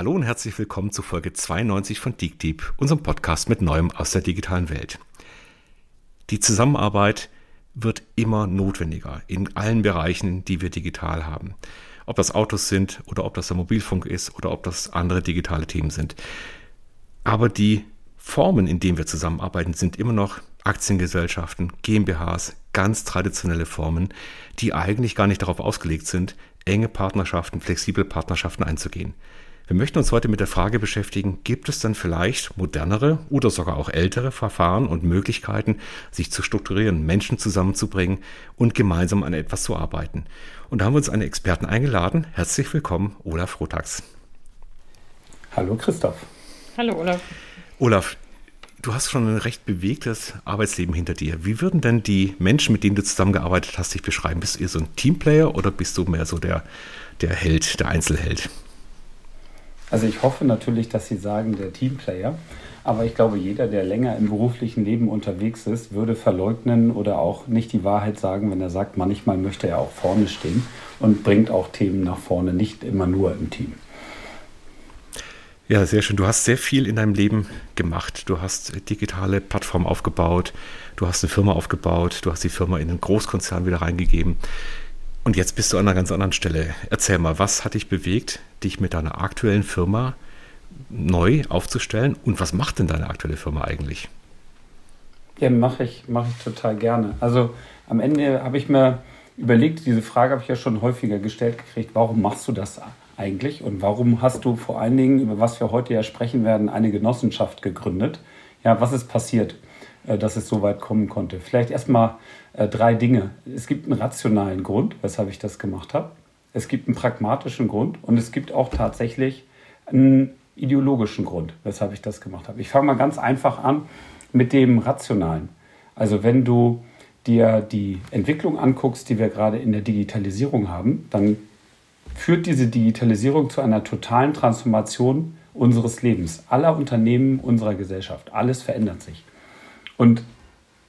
Hallo und herzlich willkommen zu Folge 92 von DeepDeep, unserem Podcast mit Neuem aus der digitalen Welt. Die Zusammenarbeit wird immer notwendiger in allen Bereichen, die wir digital haben. Ob das Autos sind oder ob das der Mobilfunk ist oder ob das andere digitale Themen sind. Aber die Formen, in denen wir zusammenarbeiten, sind immer noch Aktiengesellschaften, GmbHs, ganz traditionelle Formen, die eigentlich gar nicht darauf ausgelegt sind, enge Partnerschaften, flexible Partnerschaften einzugehen. Wir möchten uns heute mit der Frage beschäftigen, gibt es dann vielleicht modernere oder sogar auch ältere Verfahren und Möglichkeiten, sich zu strukturieren, Menschen zusammenzubringen und gemeinsam an etwas zu arbeiten. Und da haben wir uns einen Experten eingeladen. Herzlich willkommen, Olaf Rotax. Hallo Christoph. Hallo Olaf. Olaf, du hast schon ein recht bewegtes Arbeitsleben hinter dir. Wie würden denn die Menschen, mit denen du zusammengearbeitet hast, dich beschreiben? Bist du eher so ein Teamplayer oder bist du mehr so der, der Held, der Einzelheld? Also ich hoffe natürlich, dass Sie sagen, der Teamplayer. Aber ich glaube, jeder, der länger im beruflichen Leben unterwegs ist, würde verleugnen oder auch nicht die Wahrheit sagen, wenn er sagt, manchmal möchte er auch vorne stehen und bringt auch Themen nach vorne, nicht immer nur im Team. Ja, sehr schön. Du hast sehr viel in deinem Leben gemacht. Du hast digitale Plattformen aufgebaut, du hast eine Firma aufgebaut, du hast die Firma in einen Großkonzern wieder reingegeben. Und jetzt bist du an einer ganz anderen Stelle. Erzähl mal, was hat dich bewegt, dich mit deiner aktuellen Firma neu aufzustellen? Und was macht denn deine aktuelle Firma eigentlich? Ja, mache ich, mach ich total gerne. Also am Ende habe ich mir überlegt, diese Frage habe ich ja schon häufiger gestellt gekriegt, warum machst du das eigentlich? Und warum hast du vor allen Dingen, über was wir heute ja sprechen werden, eine Genossenschaft gegründet? Ja, was ist passiert, dass es so weit kommen konnte? Vielleicht erstmal äh, drei Dinge. Es gibt einen rationalen Grund, weshalb ich das gemacht habe. Es gibt einen pragmatischen Grund und es gibt auch tatsächlich einen ideologischen Grund, weshalb ich das gemacht habe. Ich fange mal ganz einfach an mit dem Rationalen. Also wenn du dir die Entwicklung anguckst, die wir gerade in der Digitalisierung haben, dann führt diese Digitalisierung zu einer totalen Transformation unseres Lebens, aller Unternehmen unserer Gesellschaft. Alles verändert sich. Und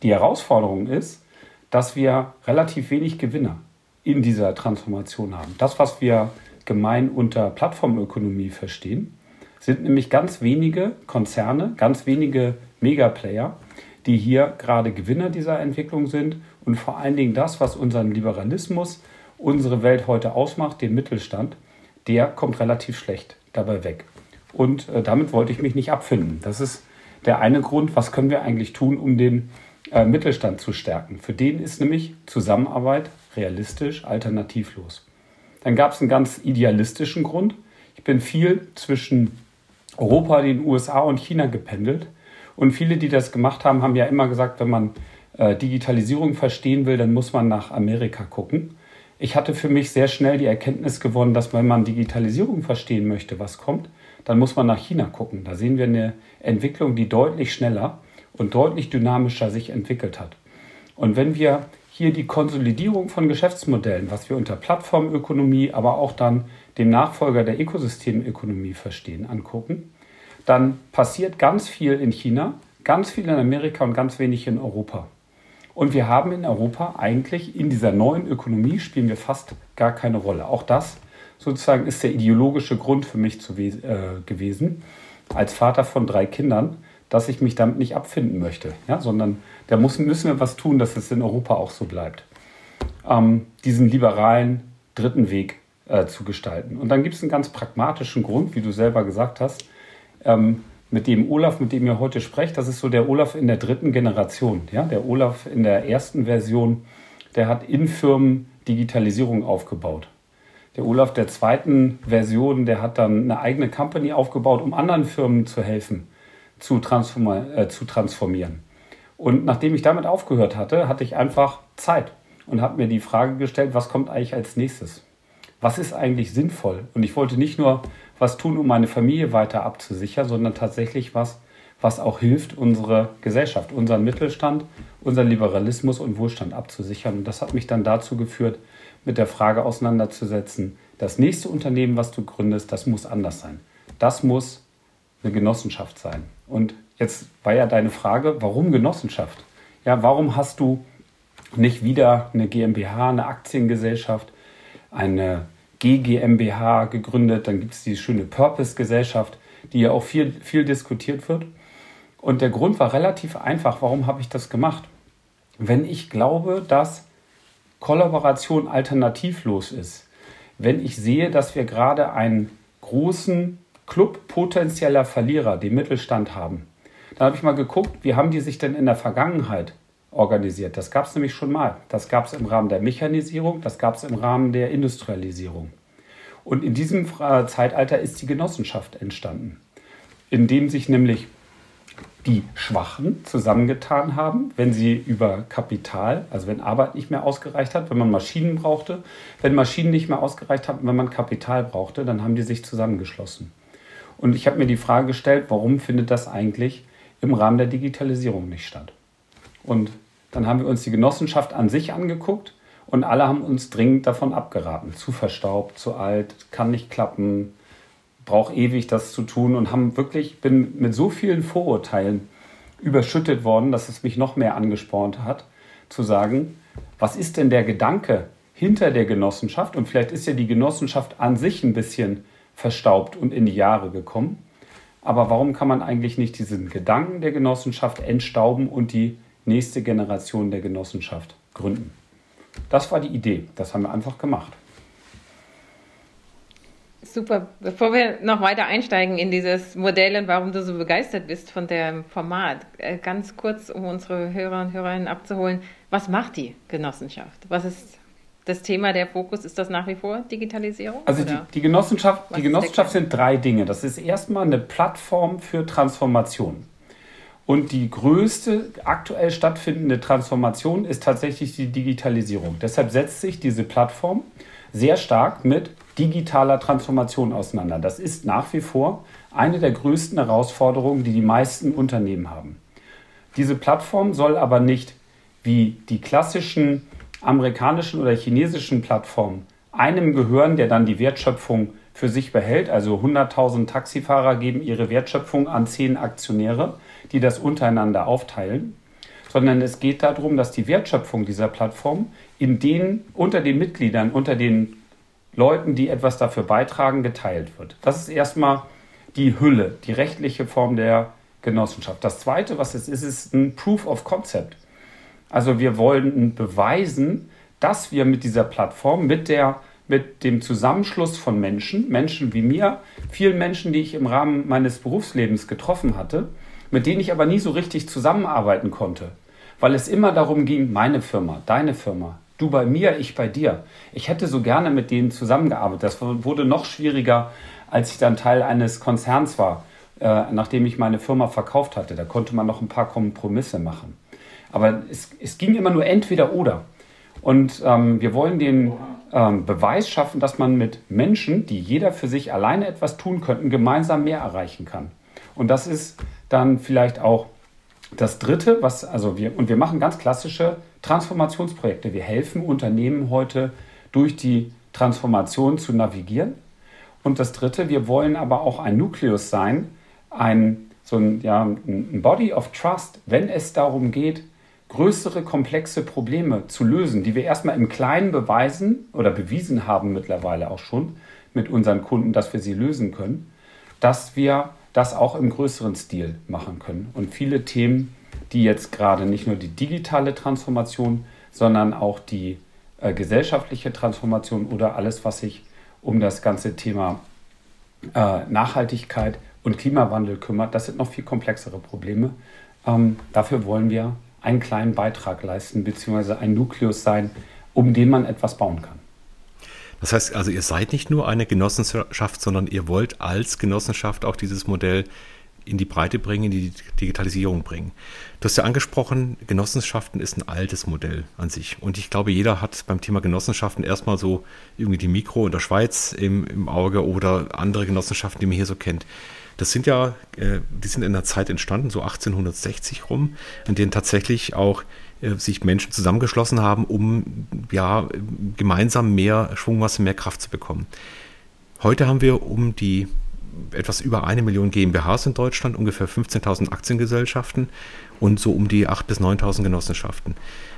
die Herausforderung ist, dass wir relativ wenig Gewinner in dieser Transformation haben. Das, was wir gemein unter Plattformökonomie verstehen, sind nämlich ganz wenige Konzerne, ganz wenige Megaplayer, die hier gerade Gewinner dieser Entwicklung sind und vor allen Dingen das, was unseren Liberalismus, unsere Welt heute ausmacht, den Mittelstand, der kommt relativ schlecht dabei weg. Und äh, damit wollte ich mich nicht abfinden. Das ist der eine Grund, was können wir eigentlich tun, um den äh, Mittelstand zu stärken. Für den ist nämlich Zusammenarbeit realistisch, alternativlos. Dann gab es einen ganz idealistischen Grund. Ich bin viel zwischen Europa, den USA und China gependelt. Und viele, die das gemacht haben, haben ja immer gesagt, wenn man äh, Digitalisierung verstehen will, dann muss man nach Amerika gucken. Ich hatte für mich sehr schnell die Erkenntnis gewonnen, dass wenn man Digitalisierung verstehen möchte, was kommt, dann muss man nach China gucken. Da sehen wir eine Entwicklung, die deutlich schneller und deutlich dynamischer sich entwickelt hat. Und wenn wir hier die Konsolidierung von Geschäftsmodellen, was wir unter Plattformökonomie, aber auch dann dem Nachfolger der Ökosystemökonomie verstehen, angucken, dann passiert ganz viel in China, ganz viel in Amerika und ganz wenig in Europa. Und wir haben in Europa eigentlich in dieser neuen Ökonomie spielen wir fast gar keine Rolle. Auch das sozusagen ist der ideologische Grund für mich zu, äh, gewesen, als Vater von drei Kindern, dass ich mich damit nicht abfinden möchte, ja, sondern da muss, müssen wir was tun, dass es in Europa auch so bleibt. Ähm, diesen liberalen dritten Weg äh, zu gestalten. Und dann gibt es einen ganz pragmatischen Grund, wie du selber gesagt hast, ähm, mit dem Olaf, mit dem ihr heute sprecht, das ist so der Olaf in der dritten Generation. Ja? Der Olaf in der ersten Version, der hat in Firmen Digitalisierung aufgebaut. Der Olaf der zweiten Version, der hat dann eine eigene Company aufgebaut, um anderen Firmen zu helfen zu, transform äh, zu transformieren. Und nachdem ich damit aufgehört hatte, hatte ich einfach Zeit und habe mir die Frage gestellt, was kommt eigentlich als nächstes? Was ist eigentlich sinnvoll? Und ich wollte nicht nur was tun, um meine Familie weiter abzusichern, sondern tatsächlich was, was auch hilft, unsere Gesellschaft, unseren Mittelstand, unseren Liberalismus und Wohlstand abzusichern. Und das hat mich dann dazu geführt, mit der Frage auseinanderzusetzen, das nächste Unternehmen, was du gründest, das muss anders sein. Das muss eine Genossenschaft sein. Und jetzt war ja deine Frage, warum Genossenschaft? Ja, warum hast du nicht wieder eine GmbH, eine Aktiengesellschaft, eine GGMBH gegründet. Dann gibt es die schöne Purpose-Gesellschaft, die ja auch viel, viel diskutiert wird. Und der Grund war relativ einfach. Warum habe ich das gemacht? Wenn ich glaube, dass Kollaboration alternativlos ist, wenn ich sehe, dass wir gerade einen großen Club potenzieller Verlierer, den Mittelstand haben, dann habe ich mal geguckt, wie haben die sich denn in der Vergangenheit organisiert. Das gab es nämlich schon mal. Das gab es im Rahmen der Mechanisierung, das gab es im Rahmen der Industrialisierung. Und in diesem Zeitalter ist die Genossenschaft entstanden, indem sich nämlich die Schwachen zusammengetan haben, wenn sie über Kapital, also wenn Arbeit nicht mehr ausgereicht hat, wenn man Maschinen brauchte, wenn Maschinen nicht mehr ausgereicht haben, wenn man Kapital brauchte, dann haben die sich zusammengeschlossen. Und ich habe mir die Frage gestellt, warum findet das eigentlich im Rahmen der Digitalisierung nicht statt? Und dann haben wir uns die Genossenschaft an sich angeguckt und alle haben uns dringend davon abgeraten. Zu verstaubt, zu alt, kann nicht klappen, braucht ewig das zu tun und haben wirklich, bin mit so vielen Vorurteilen überschüttet worden, dass es mich noch mehr angespornt hat, zu sagen, was ist denn der Gedanke hinter der Genossenschaft? Und vielleicht ist ja die Genossenschaft an sich ein bisschen verstaubt und in die Jahre gekommen. Aber warum kann man eigentlich nicht diesen Gedanken der Genossenschaft entstauben und die nächste Generation der Genossenschaft gründen. Das war die Idee. Das haben wir einfach gemacht. Super. Bevor wir noch weiter einsteigen in dieses Modell und warum du so begeistert bist von dem Format, äh, ganz kurz, um unsere Hörer und Hörerinnen abzuholen, was macht die Genossenschaft? Was ist das Thema, der Fokus, ist das nach wie vor Digitalisierung? Also die, die, Genossenschaft, die Genossenschaft sind drei Dinge. Das ist erstmal eine Plattform für Transformation. Und die größte aktuell stattfindende Transformation ist tatsächlich die Digitalisierung. Deshalb setzt sich diese Plattform sehr stark mit digitaler Transformation auseinander. Das ist nach wie vor eine der größten Herausforderungen, die die meisten Unternehmen haben. Diese Plattform soll aber nicht wie die klassischen amerikanischen oder chinesischen Plattformen einem gehören, der dann die Wertschöpfung für sich behält. Also 100.000 Taxifahrer geben ihre Wertschöpfung an zehn Aktionäre die das untereinander aufteilen, sondern es geht darum, dass die Wertschöpfung dieser Plattform in den, unter den Mitgliedern, unter den Leuten, die etwas dafür beitragen, geteilt wird. Das ist erstmal die Hülle, die rechtliche Form der Genossenschaft. Das Zweite, was es ist, ist ein Proof of Concept. Also wir wollen beweisen, dass wir mit dieser Plattform, mit, der, mit dem Zusammenschluss von Menschen, Menschen wie mir, vielen Menschen, die ich im Rahmen meines Berufslebens getroffen hatte, mit denen ich aber nie so richtig zusammenarbeiten konnte, weil es immer darum ging, meine Firma, deine Firma, du bei mir, ich bei dir. Ich hätte so gerne mit denen zusammengearbeitet. Das wurde noch schwieriger, als ich dann Teil eines Konzerns war, äh, nachdem ich meine Firma verkauft hatte. Da konnte man noch ein paar Kompromisse machen. Aber es, es ging immer nur entweder oder. Und ähm, wir wollen den ähm, Beweis schaffen, dass man mit Menschen, die jeder für sich alleine etwas tun könnten, gemeinsam mehr erreichen kann. Und das ist dann vielleicht auch das dritte, was, also wir, und wir machen ganz klassische Transformationsprojekte. Wir helfen Unternehmen heute durch die Transformation zu navigieren. Und das dritte, wir wollen aber auch ein Nukleus sein, ein, so ein, ja, ein Body of Trust, wenn es darum geht, größere, komplexe Probleme zu lösen, die wir erstmal im Kleinen beweisen oder bewiesen haben mittlerweile auch schon mit unseren Kunden, dass wir sie lösen können, dass wir das auch im größeren Stil machen können. Und viele Themen, die jetzt gerade nicht nur die digitale Transformation, sondern auch die äh, gesellschaftliche Transformation oder alles, was sich um das ganze Thema äh, Nachhaltigkeit und Klimawandel kümmert, das sind noch viel komplexere Probleme. Ähm, dafür wollen wir einen kleinen Beitrag leisten, beziehungsweise ein Nukleus sein, um den man etwas bauen kann. Das heißt also, ihr seid nicht nur eine Genossenschaft, sondern ihr wollt als Genossenschaft auch dieses Modell in die Breite bringen, in die Digitalisierung bringen. Du hast ja angesprochen, Genossenschaften ist ein altes Modell an sich. Und ich glaube, jeder hat beim Thema Genossenschaften erstmal so irgendwie die Mikro in der Schweiz im, im Auge oder andere Genossenschaften, die man hier so kennt. Das sind ja, äh, die sind in der Zeit entstanden, so 1860 rum, in denen tatsächlich auch äh, sich Menschen zusammengeschlossen haben, um ja gemeinsam mehr Schwungmasse, mehr Kraft zu bekommen. Heute haben wir um die etwas über eine Million GmbHs in Deutschland, ungefähr 15.000 Aktiengesellschaften und so um die 8.000 bis 9.000 Genossenschaften.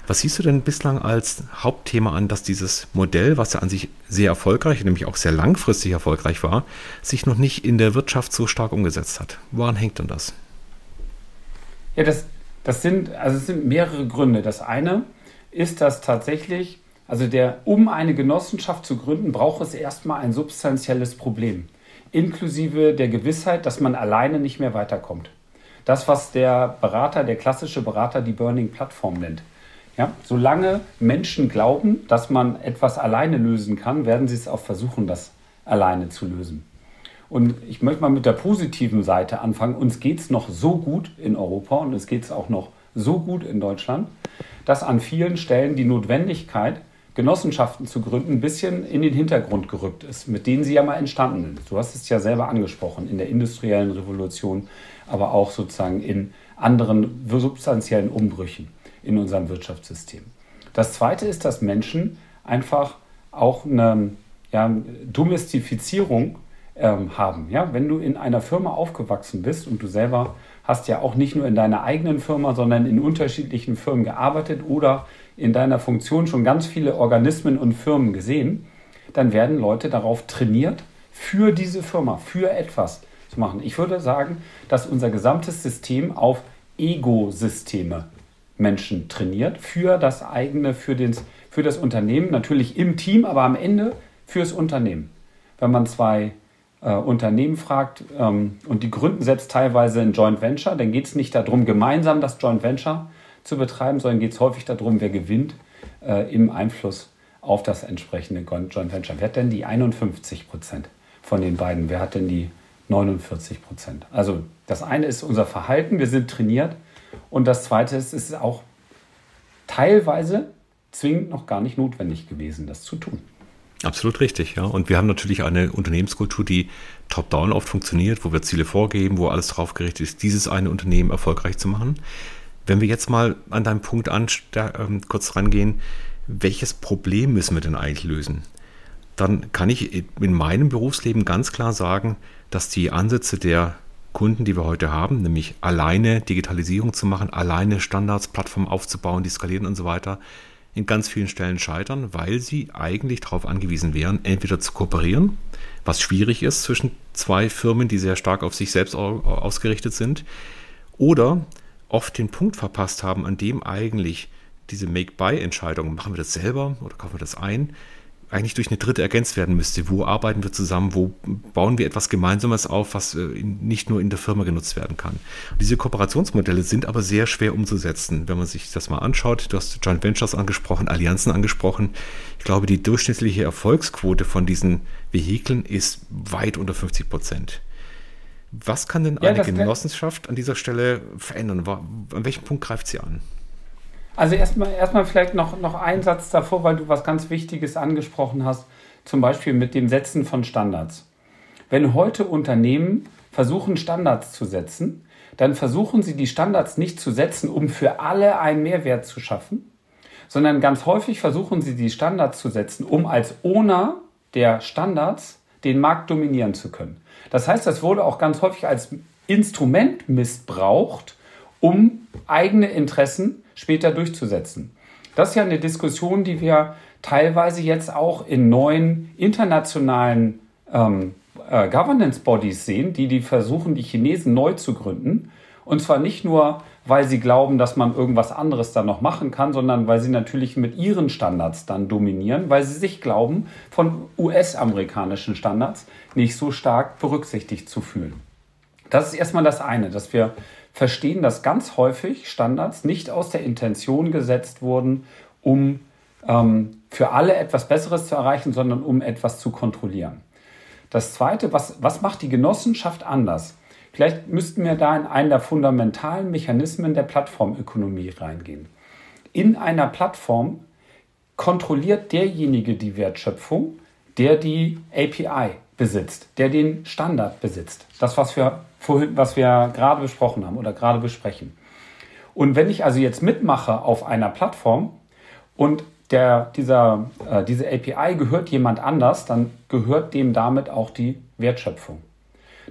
Was siehst du denn bislang als Hauptthema an, dass dieses Modell, was ja an sich sehr erfolgreich, nämlich auch sehr langfristig erfolgreich war, sich noch nicht in der Wirtschaft so stark umgesetzt hat? Woran hängt denn das? Ja, das, das sind, also es sind mehrere Gründe. Das eine ist, dass tatsächlich, also der, um eine Genossenschaft zu gründen, braucht es erstmal ein substanzielles Problem, inklusive der Gewissheit, dass man alleine nicht mehr weiterkommt. Das, was der Berater, der klassische Berater, die Burning Plattform nennt. Ja, solange Menschen glauben, dass man etwas alleine lösen kann, werden sie es auch versuchen, das alleine zu lösen. Und ich möchte mal mit der positiven Seite anfangen. Uns geht es noch so gut in Europa und es geht es auch noch so gut in Deutschland, dass an vielen Stellen die Notwendigkeit, Genossenschaften zu gründen, ein bisschen in den Hintergrund gerückt ist, mit denen sie ja mal entstanden sind. Du hast es ja selber angesprochen, in der industriellen Revolution, aber auch sozusagen in anderen substanziellen Umbrüchen in unserem Wirtschaftssystem. Das Zweite ist, dass Menschen einfach auch eine ja, Domestifizierung ähm, haben. Ja? Wenn du in einer Firma aufgewachsen bist und du selber hast ja auch nicht nur in deiner eigenen Firma, sondern in unterschiedlichen Firmen gearbeitet oder in deiner Funktion schon ganz viele Organismen und Firmen gesehen, dann werden Leute darauf trainiert, für diese Firma, für etwas zu machen. Ich würde sagen, dass unser gesamtes System auf Ego-Systeme Menschen trainiert, für das eigene, für, den, für das Unternehmen, natürlich im Team, aber am Ende fürs Unternehmen. Wenn man zwei äh, Unternehmen fragt ähm, und die gründen selbst teilweise ein Joint Venture, dann geht es nicht darum, gemeinsam das Joint Venture zu betreiben, sondern geht es häufig darum, wer gewinnt äh, im Einfluss auf das entsprechende Joint Venture. Wer hat denn die 51 Prozent von den beiden? Wer hat denn die 49 Prozent? Also das eine ist unser Verhalten, wir sind trainiert und das zweite ist, es ist auch teilweise zwingend noch gar nicht notwendig gewesen, das zu tun. Absolut richtig, ja. Und wir haben natürlich eine Unternehmenskultur, die top-down oft funktioniert, wo wir Ziele vorgeben, wo alles darauf gerichtet ist, dieses eine Unternehmen erfolgreich zu machen. Wenn wir jetzt mal an deinem Punkt an, äh, kurz rangehen, welches Problem müssen wir denn eigentlich lösen? Dann kann ich in meinem Berufsleben ganz klar sagen, dass die Ansätze der Kunden, die wir heute haben, nämlich alleine Digitalisierung zu machen, alleine Standards, Plattformen aufzubauen, die skalieren und so weiter, in ganz vielen Stellen scheitern, weil sie eigentlich darauf angewiesen wären, entweder zu kooperieren, was schwierig ist zwischen zwei Firmen, die sehr stark auf sich selbst ausgerichtet sind, oder oft den Punkt verpasst haben, an dem eigentlich diese Make-Buy-Entscheidung, machen wir das selber oder kaufen wir das ein, eigentlich durch eine dritte ergänzt werden müsste. Wo arbeiten wir zusammen? Wo bauen wir etwas Gemeinsames auf, was äh, nicht nur in der Firma genutzt werden kann? diese Kooperationsmodelle sind aber sehr schwer umzusetzen. Wenn man sich das mal anschaut, du hast Joint Ventures angesprochen, Allianzen angesprochen. Ich glaube, die durchschnittliche Erfolgsquote von diesen Vehikeln ist weit unter 50 Prozent. Was kann denn ja, eine Genossenschaft an dieser Stelle verändern? An welchem Punkt greift sie an? Also erstmal, erstmal vielleicht noch, noch ein Satz davor, weil du was ganz Wichtiges angesprochen hast, zum Beispiel mit dem Setzen von Standards. Wenn heute Unternehmen versuchen, Standards zu setzen, dann versuchen sie die Standards nicht zu setzen, um für alle einen Mehrwert zu schaffen, sondern ganz häufig versuchen sie die Standards zu setzen, um als Owner der Standards den Markt dominieren zu können. Das heißt, das wurde auch ganz häufig als Instrument missbraucht, um eigene Interessen später durchzusetzen. Das ist ja eine Diskussion, die wir teilweise jetzt auch in neuen internationalen ähm, äh, Governance Bodies sehen, die, die versuchen, die Chinesen neu zu gründen. Und zwar nicht nur, weil sie glauben, dass man irgendwas anderes dann noch machen kann, sondern weil sie natürlich mit ihren Standards dann dominieren, weil sie sich glauben, von US-amerikanischen Standards nicht so stark berücksichtigt zu fühlen. Das ist erstmal das eine, dass wir verstehen, dass ganz häufig Standards nicht aus der Intention gesetzt wurden, um ähm, für alle etwas Besseres zu erreichen, sondern um etwas zu kontrollieren. Das Zweite, was, was macht die Genossenschaft anders? Vielleicht müssten wir da in einen der fundamentalen Mechanismen der Plattformökonomie reingehen. In einer Plattform kontrolliert derjenige die Wertschöpfung, der die API besitzt, der den Standard besitzt. Das, was wir vorhin, was wir gerade besprochen haben oder gerade besprechen. Und wenn ich also jetzt mitmache auf einer Plattform und der, dieser, äh, diese API gehört jemand anders, dann gehört dem damit auch die Wertschöpfung.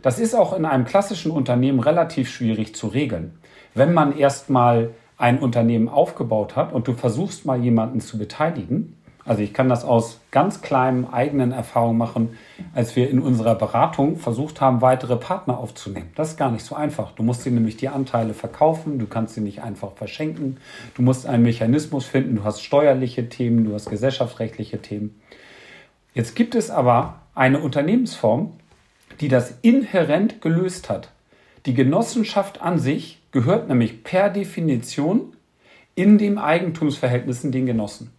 Das ist auch in einem klassischen Unternehmen relativ schwierig zu regeln. Wenn man erstmal ein Unternehmen aufgebaut hat und du versuchst mal jemanden zu beteiligen, also ich kann das aus ganz kleinen eigenen Erfahrungen machen, als wir in unserer Beratung versucht haben, weitere Partner aufzunehmen. Das ist gar nicht so einfach. Du musst dir nämlich die Anteile verkaufen, du kannst sie nicht einfach verschenken, du musst einen Mechanismus finden, du hast steuerliche Themen, du hast gesellschaftsrechtliche Themen. Jetzt gibt es aber eine Unternehmensform, die das inhärent gelöst hat. Die Genossenschaft an sich gehört nämlich per Definition in den Eigentumsverhältnissen den Genossen.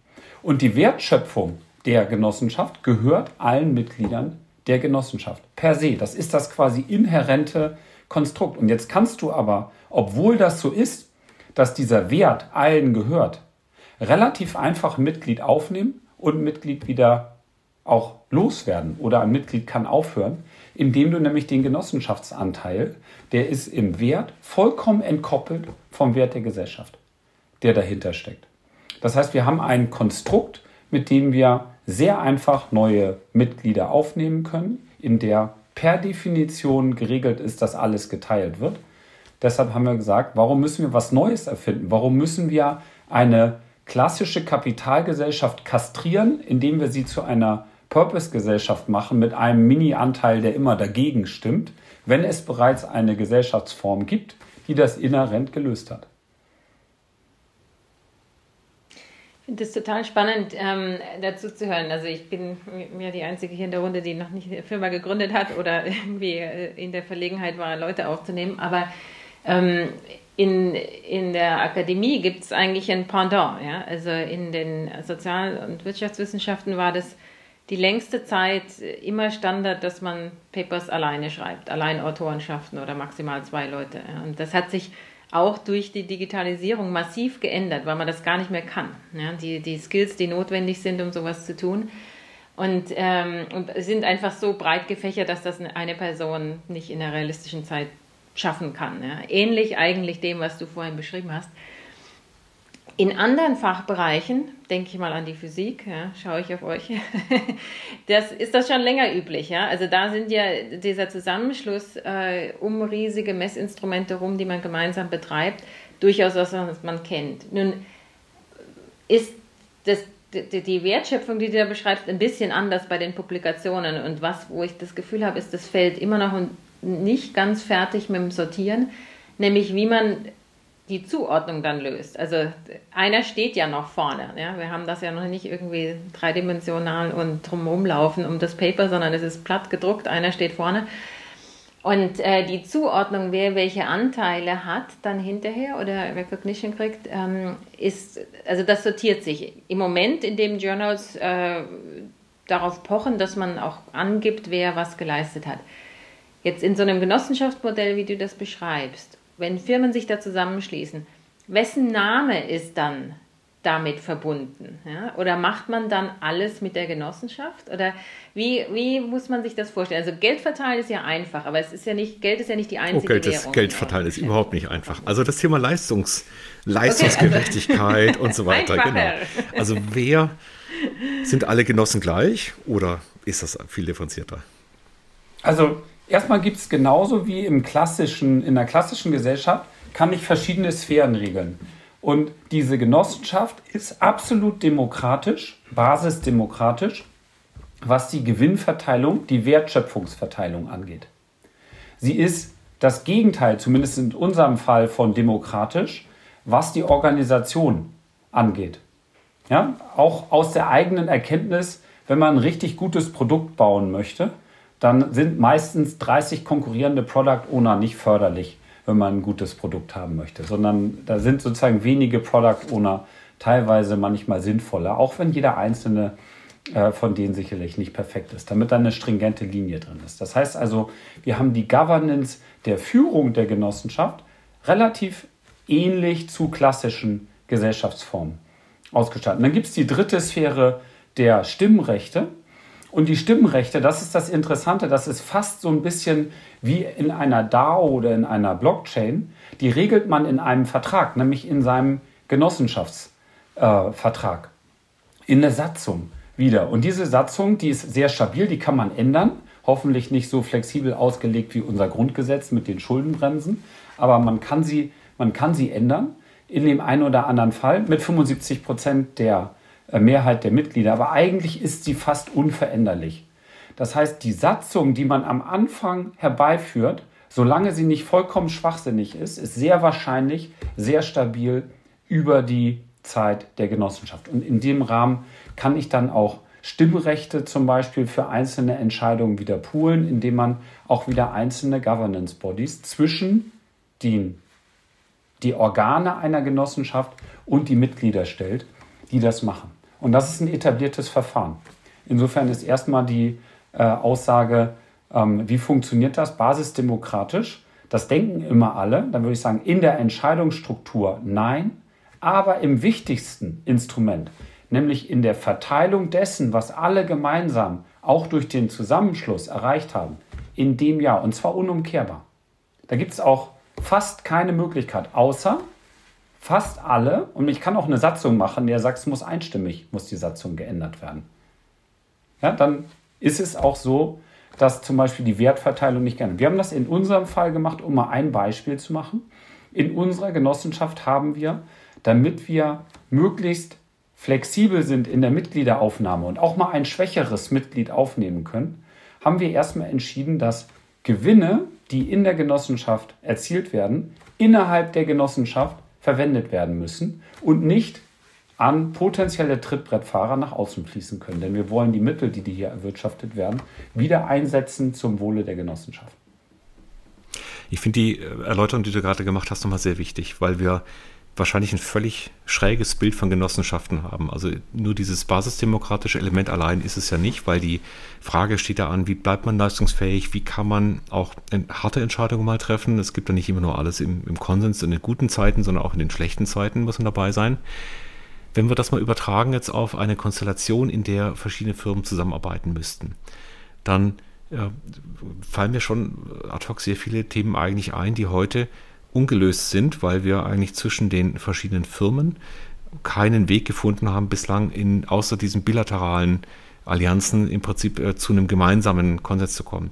Und die Wertschöpfung der Genossenschaft gehört allen Mitgliedern der Genossenschaft per se. Das ist das quasi inhärente Konstrukt. Und jetzt kannst du aber, obwohl das so ist, dass dieser Wert allen gehört, relativ einfach Mitglied aufnehmen und Mitglied wieder auch loswerden oder ein Mitglied kann aufhören, indem du nämlich den Genossenschaftsanteil, der ist im Wert vollkommen entkoppelt vom Wert der Gesellschaft, der dahinter steckt. Das heißt, wir haben ein Konstrukt, mit dem wir sehr einfach neue Mitglieder aufnehmen können, in der per Definition geregelt ist, dass alles geteilt wird. Deshalb haben wir gesagt, warum müssen wir was Neues erfinden? Warum müssen wir eine klassische Kapitalgesellschaft kastrieren, indem wir sie zu einer Purpose-Gesellschaft machen mit einem Mini-Anteil, der immer dagegen stimmt, wenn es bereits eine Gesellschaftsform gibt, die das inhärent gelöst hat? Ich finde es total spannend, ähm, dazu zu hören. Also ich bin ja die Einzige hier in der Runde, die noch nicht eine Firma gegründet hat oder irgendwie äh, in der Verlegenheit war, Leute aufzunehmen. Aber ähm, in, in der Akademie gibt es eigentlich ein Pendant. Ja? Also in den Sozial- und Wirtschaftswissenschaften war das die längste Zeit immer Standard, dass man Papers alleine schreibt, allein Autorenschaften oder maximal zwei Leute. Ja? Und das hat sich auch durch die Digitalisierung massiv geändert, weil man das gar nicht mehr kann. Ja, die, die Skills, die notwendig sind, um sowas zu tun. Und, ähm, und sind einfach so breit gefächert, dass das eine Person nicht in der realistischen Zeit schaffen kann. Ja. Ähnlich eigentlich dem, was du vorhin beschrieben hast. In anderen Fachbereichen, denke ich mal an die Physik, ja, schaue ich auf euch, das ist das schon länger üblich. Ja? Also da sind ja dieser Zusammenschluss äh, um riesige Messinstrumente rum, die man gemeinsam betreibt, durchaus was, was man kennt. Nun ist das, die, die Wertschöpfung, die du da beschreibst, ein bisschen anders bei den Publikationen. Und was, wo ich das Gefühl habe, ist das Feld immer noch nicht ganz fertig mit dem Sortieren, nämlich wie man die Zuordnung dann löst. Also einer steht ja noch vorne. Ja? Wir haben das ja noch nicht irgendwie dreidimensional und drumherum laufen um das Paper, sondern es ist platt gedruckt, einer steht vorne. Und äh, die Zuordnung, wer welche Anteile hat, dann hinterher oder Recognition kriegt, ähm, ist, also das sortiert sich. Im Moment, in dem Journals äh, darauf pochen, dass man auch angibt, wer was geleistet hat. Jetzt in so einem Genossenschaftsmodell, wie du das beschreibst, wenn Firmen sich da zusammenschließen, wessen Name ist dann damit verbunden? Ja? Oder macht man dann alles mit der Genossenschaft? Oder wie, wie muss man sich das vorstellen? Also Geld verteilen ist ja einfach, aber es ist ja nicht, Geld ist ja nicht die einzige oh, Geld Währung. Geld verteilen ist überhaupt nicht einfach. Also das Thema Leistungs, Leistungsgerechtigkeit okay, also und so weiter. Genau. Also wer sind alle Genossen gleich oder ist das viel differenzierter? Also Erstmal gibt es genauso wie im klassischen, in der klassischen Gesellschaft, kann ich verschiedene Sphären regeln. Und diese Genossenschaft ist absolut demokratisch, basisdemokratisch, was die Gewinnverteilung, die Wertschöpfungsverteilung angeht. Sie ist das Gegenteil, zumindest in unserem Fall, von demokratisch, was die Organisation angeht. Ja, auch aus der eigenen Erkenntnis, wenn man ein richtig gutes Produkt bauen möchte, dann sind meistens 30 konkurrierende Product Owner nicht förderlich, wenn man ein gutes Produkt haben möchte, sondern da sind sozusagen wenige Product Owner teilweise manchmal sinnvoller, auch wenn jeder einzelne äh, von denen sicherlich nicht perfekt ist, damit da eine stringente Linie drin ist. Das heißt also, wir haben die Governance der Führung der Genossenschaft relativ ähnlich zu klassischen Gesellschaftsformen ausgestaltet. Und dann gibt es die dritte Sphäre der Stimmrechte. Und die Stimmrechte, das ist das Interessante, das ist fast so ein bisschen wie in einer DAO oder in einer Blockchain. Die regelt man in einem Vertrag, nämlich in seinem Genossenschaftsvertrag, äh, in der Satzung wieder. Und diese Satzung, die ist sehr stabil, die kann man ändern. Hoffentlich nicht so flexibel ausgelegt wie unser Grundgesetz mit den Schuldenbremsen, aber man kann sie, man kann sie ändern. in dem einen oder anderen Fall mit 75 Prozent der Mehrheit der Mitglieder, aber eigentlich ist sie fast unveränderlich. Das heißt, die Satzung, die man am Anfang herbeiführt, solange sie nicht vollkommen schwachsinnig ist, ist sehr wahrscheinlich sehr stabil über die Zeit der Genossenschaft. Und in dem Rahmen kann ich dann auch Stimmrechte zum Beispiel für einzelne Entscheidungen wieder poolen, indem man auch wieder einzelne Governance Bodies zwischen den die Organe einer Genossenschaft und die Mitglieder stellt, die das machen. Und das ist ein etabliertes Verfahren. Insofern ist erstmal die äh, Aussage, ähm, wie funktioniert das basisdemokratisch? Das denken immer alle. Dann würde ich sagen, in der Entscheidungsstruktur nein, aber im wichtigsten Instrument, nämlich in der Verteilung dessen, was alle gemeinsam auch durch den Zusammenschluss erreicht haben, in dem Jahr, und zwar unumkehrbar. Da gibt es auch fast keine Möglichkeit, außer fast alle, und ich kann auch eine Satzung machen, der sagt, es muss einstimmig, muss die Satzung geändert werden. Ja, dann ist es auch so, dass zum Beispiel die Wertverteilung nicht gerne. Wir haben das in unserem Fall gemacht, um mal ein Beispiel zu machen. In unserer Genossenschaft haben wir, damit wir möglichst flexibel sind in der Mitgliederaufnahme und auch mal ein schwächeres Mitglied aufnehmen können, haben wir erstmal entschieden, dass Gewinne, die in der Genossenschaft erzielt werden, innerhalb der Genossenschaft verwendet werden müssen und nicht an potenzielle Trittbrettfahrer nach außen fließen können. Denn wir wollen die Mittel, die, hier erwirtschaftet werden, wieder einsetzen zum Wohle der Genossenschaft. Ich finde die Erläuterung, die du gerade gemacht hast, nochmal sehr wichtig, weil wir wahrscheinlich ein völlig schräges Bild von Genossenschaften haben. Also nur dieses basisdemokratische Element allein ist es ja nicht, weil die Frage steht da an, wie bleibt man leistungsfähig, wie kann man auch harte Entscheidungen mal treffen. Es gibt ja nicht immer nur alles im, im Konsens in den guten Zeiten, sondern auch in den schlechten Zeiten muss man dabei sein. Wenn wir das mal übertragen jetzt auf eine Konstellation, in der verschiedene Firmen zusammenarbeiten müssten, dann äh, fallen mir schon ad hoc sehr viele Themen eigentlich ein, die heute ungelöst sind, weil wir eigentlich zwischen den verschiedenen Firmen keinen Weg gefunden haben, bislang in, außer diesen bilateralen Allianzen im Prinzip äh, zu einem gemeinsamen Konsens zu kommen.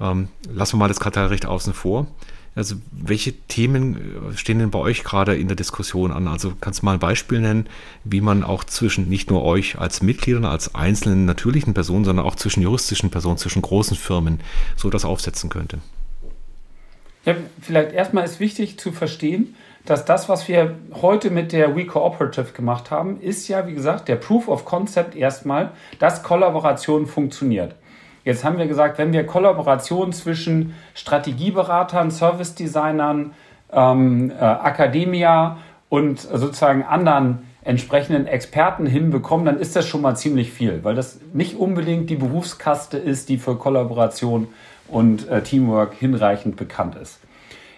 Ähm, lassen wir mal das Kartellrecht außen vor. Also welche Themen äh, stehen denn bei euch gerade in der Diskussion an? Also kannst du mal ein Beispiel nennen, wie man auch zwischen nicht nur euch als Mitgliedern, als einzelnen natürlichen Personen, sondern auch zwischen juristischen Personen, zwischen großen Firmen so das aufsetzen könnte? Ja, vielleicht erstmal ist wichtig zu verstehen, dass das, was wir heute mit der We Cooperative gemacht haben, ist ja, wie gesagt, der Proof of Concept erstmal, dass Kollaboration funktioniert. Jetzt haben wir gesagt, wenn wir Kollaboration zwischen Strategieberatern, Service-Designern, ähm, äh, Akademia und sozusagen anderen entsprechenden Experten hinbekommen, dann ist das schon mal ziemlich viel, weil das nicht unbedingt die Berufskaste ist, die für Kollaboration und äh, Teamwork hinreichend bekannt ist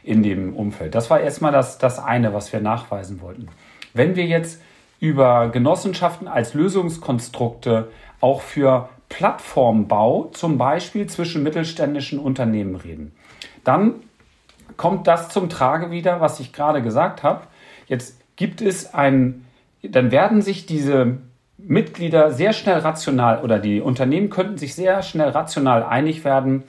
in dem Umfeld. Das war erstmal das, das eine, was wir nachweisen wollten. Wenn wir jetzt über Genossenschaften als Lösungskonstrukte auch für Plattformbau, zum Beispiel zwischen mittelständischen Unternehmen reden, dann kommt das zum Trage wieder, was ich gerade gesagt habe. Jetzt gibt es ein, dann werden sich diese Mitglieder sehr schnell rational oder die Unternehmen könnten sich sehr schnell rational einig werden,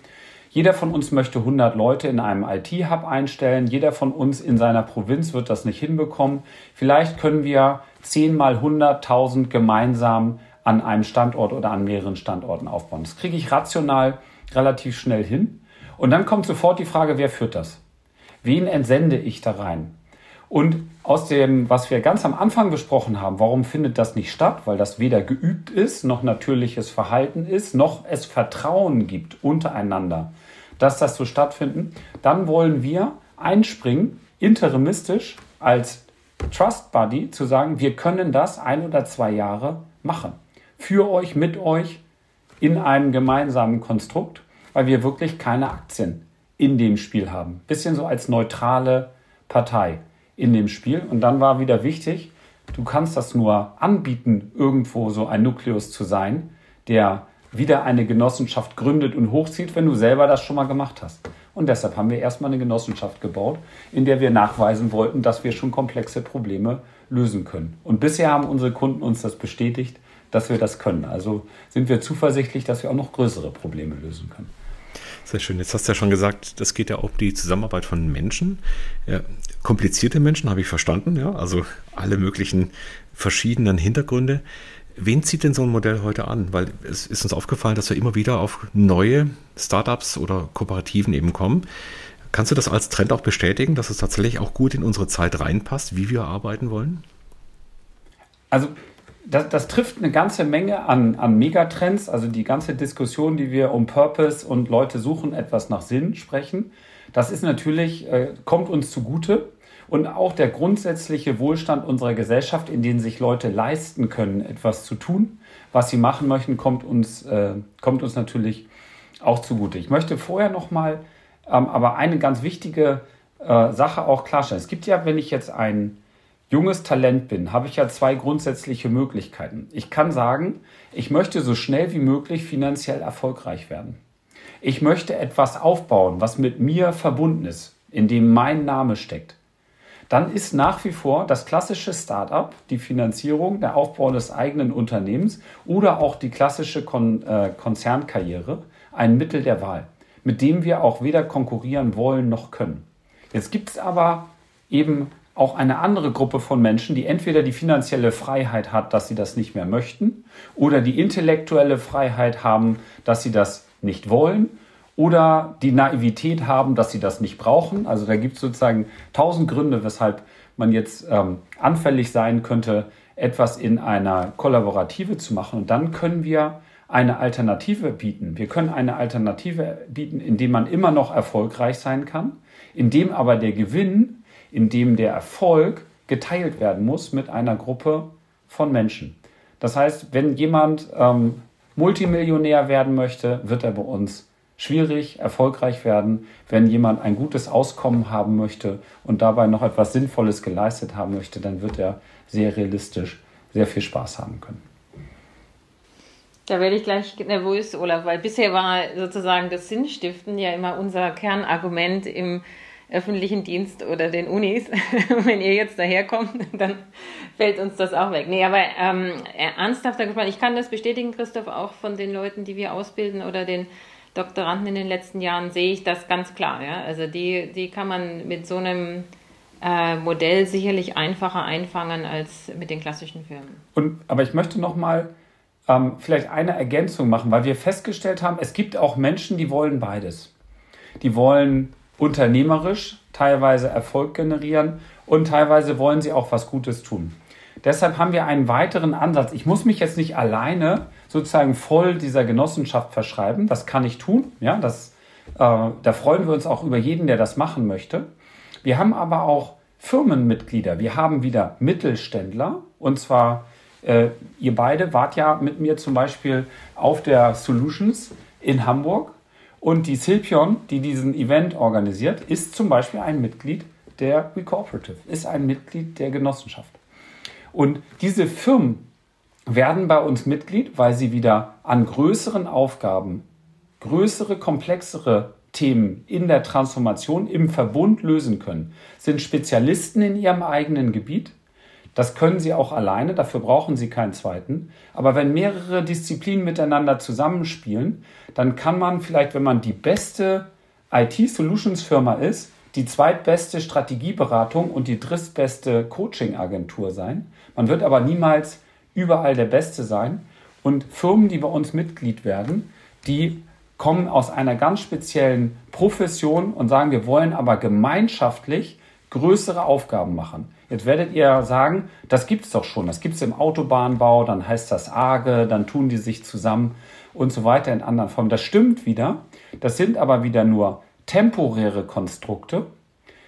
jeder von uns möchte 100 Leute in einem IT-Hub einstellen. Jeder von uns in seiner Provinz wird das nicht hinbekommen. Vielleicht können wir 10 mal 100.000 gemeinsam an einem Standort oder an mehreren Standorten aufbauen. Das kriege ich rational relativ schnell hin. Und dann kommt sofort die Frage, wer führt das? Wen entsende ich da rein? Und aus dem, was wir ganz am Anfang besprochen haben, warum findet das nicht statt? Weil das weder geübt ist, noch natürliches Verhalten ist, noch es Vertrauen gibt untereinander dass das so stattfinden, dann wollen wir einspringen, interimistisch als Trust Buddy, zu sagen, wir können das ein oder zwei Jahre machen. Für euch, mit euch, in einem gemeinsamen Konstrukt, weil wir wirklich keine Aktien in dem Spiel haben. Bisschen so als neutrale Partei in dem Spiel. Und dann war wieder wichtig, du kannst das nur anbieten, irgendwo so ein Nukleus zu sein, der wieder eine Genossenschaft gründet und hochzieht, wenn du selber das schon mal gemacht hast. Und deshalb haben wir erstmal eine Genossenschaft gebaut, in der wir nachweisen wollten, dass wir schon komplexe Probleme lösen können. Und bisher haben unsere Kunden uns das bestätigt, dass wir das können. Also sind wir zuversichtlich, dass wir auch noch größere Probleme lösen können. Sehr schön. Jetzt hast du ja schon gesagt, das geht ja auch um die Zusammenarbeit von Menschen. Ja, komplizierte Menschen habe ich verstanden, ja, also alle möglichen verschiedenen Hintergründe. Wen zieht denn so ein Modell heute an? Weil es ist uns aufgefallen, dass wir immer wieder auf neue Startups oder Kooperativen eben kommen. Kannst du das als Trend auch bestätigen, dass es tatsächlich auch gut in unsere Zeit reinpasst, wie wir arbeiten wollen? Also das, das, trifft eine ganze Menge an, an Megatrends, also die ganze Diskussion, die wir um Purpose und Leute suchen etwas nach Sinn sprechen. Das ist natürlich, äh, kommt uns zugute und auch der grundsätzliche Wohlstand unserer Gesellschaft, in dem sich Leute leisten können, etwas zu tun, was sie machen möchten, kommt uns, äh, kommt uns natürlich auch zugute. Ich möchte vorher noch mal ähm, aber eine ganz wichtige äh, Sache auch klarstellen. Es gibt ja, wenn ich jetzt ein junges Talent bin, habe ich ja zwei grundsätzliche Möglichkeiten. Ich kann sagen, ich möchte so schnell wie möglich finanziell erfolgreich werden. Ich möchte etwas aufbauen, was mit mir verbunden ist, in dem mein Name steckt. Dann ist nach wie vor das klassische Startup, die Finanzierung, der Aufbau des eigenen Unternehmens oder auch die klassische Kon äh, Konzernkarriere ein Mittel der Wahl, mit dem wir auch weder konkurrieren wollen noch können. Jetzt gibt es aber eben auch eine andere Gruppe von Menschen, die entweder die finanzielle Freiheit hat, dass sie das nicht mehr möchten, oder die intellektuelle Freiheit haben, dass sie das nicht wollen, oder die Naivität haben, dass sie das nicht brauchen. Also da gibt es sozusagen tausend Gründe, weshalb man jetzt ähm, anfällig sein könnte, etwas in einer Kollaborative zu machen. Und dann können wir eine Alternative bieten. Wir können eine Alternative bieten, indem man immer noch erfolgreich sein kann, indem aber der Gewinn in dem der Erfolg geteilt werden muss mit einer Gruppe von Menschen. Das heißt, wenn jemand ähm, Multimillionär werden möchte, wird er bei uns schwierig erfolgreich werden. Wenn jemand ein gutes Auskommen haben möchte und dabei noch etwas Sinnvolles geleistet haben möchte, dann wird er sehr realistisch sehr viel Spaß haben können. Da werde ich gleich nervös, Olaf, weil bisher war sozusagen das Sinnstiften ja immer unser Kernargument im öffentlichen Dienst oder den Unis. Wenn ihr jetzt daherkommt, dann fällt uns das auch weg. Nee, aber ähm, ernsthafter gesprochen, ich kann das bestätigen, Christoph, auch von den Leuten, die wir ausbilden oder den Doktoranden in den letzten Jahren, sehe ich das ganz klar. Ja? Also die, die kann man mit so einem äh, Modell sicherlich einfacher einfangen als mit den klassischen Firmen. Und, aber ich möchte noch mal ähm, vielleicht eine Ergänzung machen, weil wir festgestellt haben, es gibt auch Menschen, die wollen beides. Die wollen unternehmerisch teilweise Erfolg generieren und teilweise wollen sie auch was Gutes tun. Deshalb haben wir einen weiteren Ansatz. Ich muss mich jetzt nicht alleine sozusagen voll dieser Genossenschaft verschreiben. Das kann ich tun. Ja, das, äh, da freuen wir uns auch über jeden, der das machen möchte. Wir haben aber auch Firmenmitglieder. Wir haben wieder Mittelständler. Und zwar, äh, ihr beide wart ja mit mir zum Beispiel auf der Solutions in Hamburg und die Silpion, die diesen Event organisiert, ist zum Beispiel ein Mitglied der WeCooperative, ist ein Mitglied der Genossenschaft. Und diese Firmen werden bei uns Mitglied, weil sie wieder an größeren Aufgaben, größere, komplexere Themen in der Transformation im Verbund lösen können, sind Spezialisten in ihrem eigenen Gebiet das können sie auch alleine, dafür brauchen sie keinen zweiten. Aber wenn mehrere Disziplinen miteinander zusammenspielen, dann kann man vielleicht, wenn man die beste IT-Solutions-Firma ist, die zweitbeste Strategieberatung und die drittbeste Coaching-Agentur sein. Man wird aber niemals überall der Beste sein. Und Firmen, die bei uns Mitglied werden, die kommen aus einer ganz speziellen Profession und sagen, wir wollen aber gemeinschaftlich größere Aufgaben machen. Jetzt werdet ihr sagen, das gibt es doch schon. Das gibt es im Autobahnbau, dann heißt das AGE, dann tun die sich zusammen und so weiter in anderen Formen. Das stimmt wieder. Das sind aber wieder nur temporäre Konstrukte,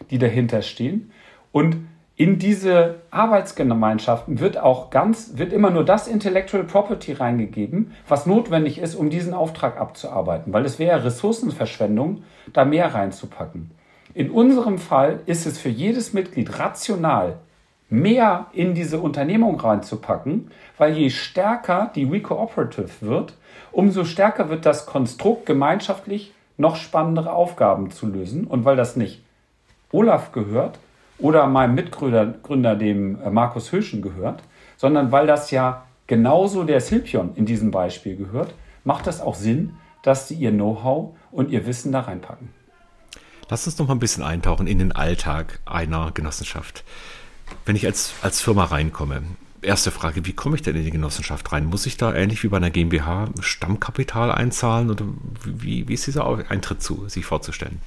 die dahinter stehen. Und in diese Arbeitsgemeinschaften wird auch ganz, wird immer nur das Intellectual Property reingegeben, was notwendig ist, um diesen Auftrag abzuarbeiten, weil es wäre Ressourcenverschwendung, da mehr reinzupacken. In unserem Fall ist es für jedes Mitglied rational, mehr in diese Unternehmung reinzupacken, weil je stärker die WeCooperative wird, umso stärker wird das Konstrukt gemeinschaftlich noch spannendere Aufgaben zu lösen. Und weil das nicht Olaf gehört oder meinem Mitgründer Gründer, dem äh, Markus Höschen gehört, sondern weil das ja genauso der Silpion in diesem Beispiel gehört, macht das auch Sinn, dass sie ihr Know-how und ihr Wissen da reinpacken. Lass uns noch mal ein bisschen eintauchen in den Alltag einer Genossenschaft. Wenn ich als, als Firma reinkomme, erste Frage, wie komme ich denn in die Genossenschaft rein? Muss ich da ähnlich wie bei einer GmbH Stammkapital einzahlen oder wie, wie ist dieser Eintritt zu, sich vorzustellen?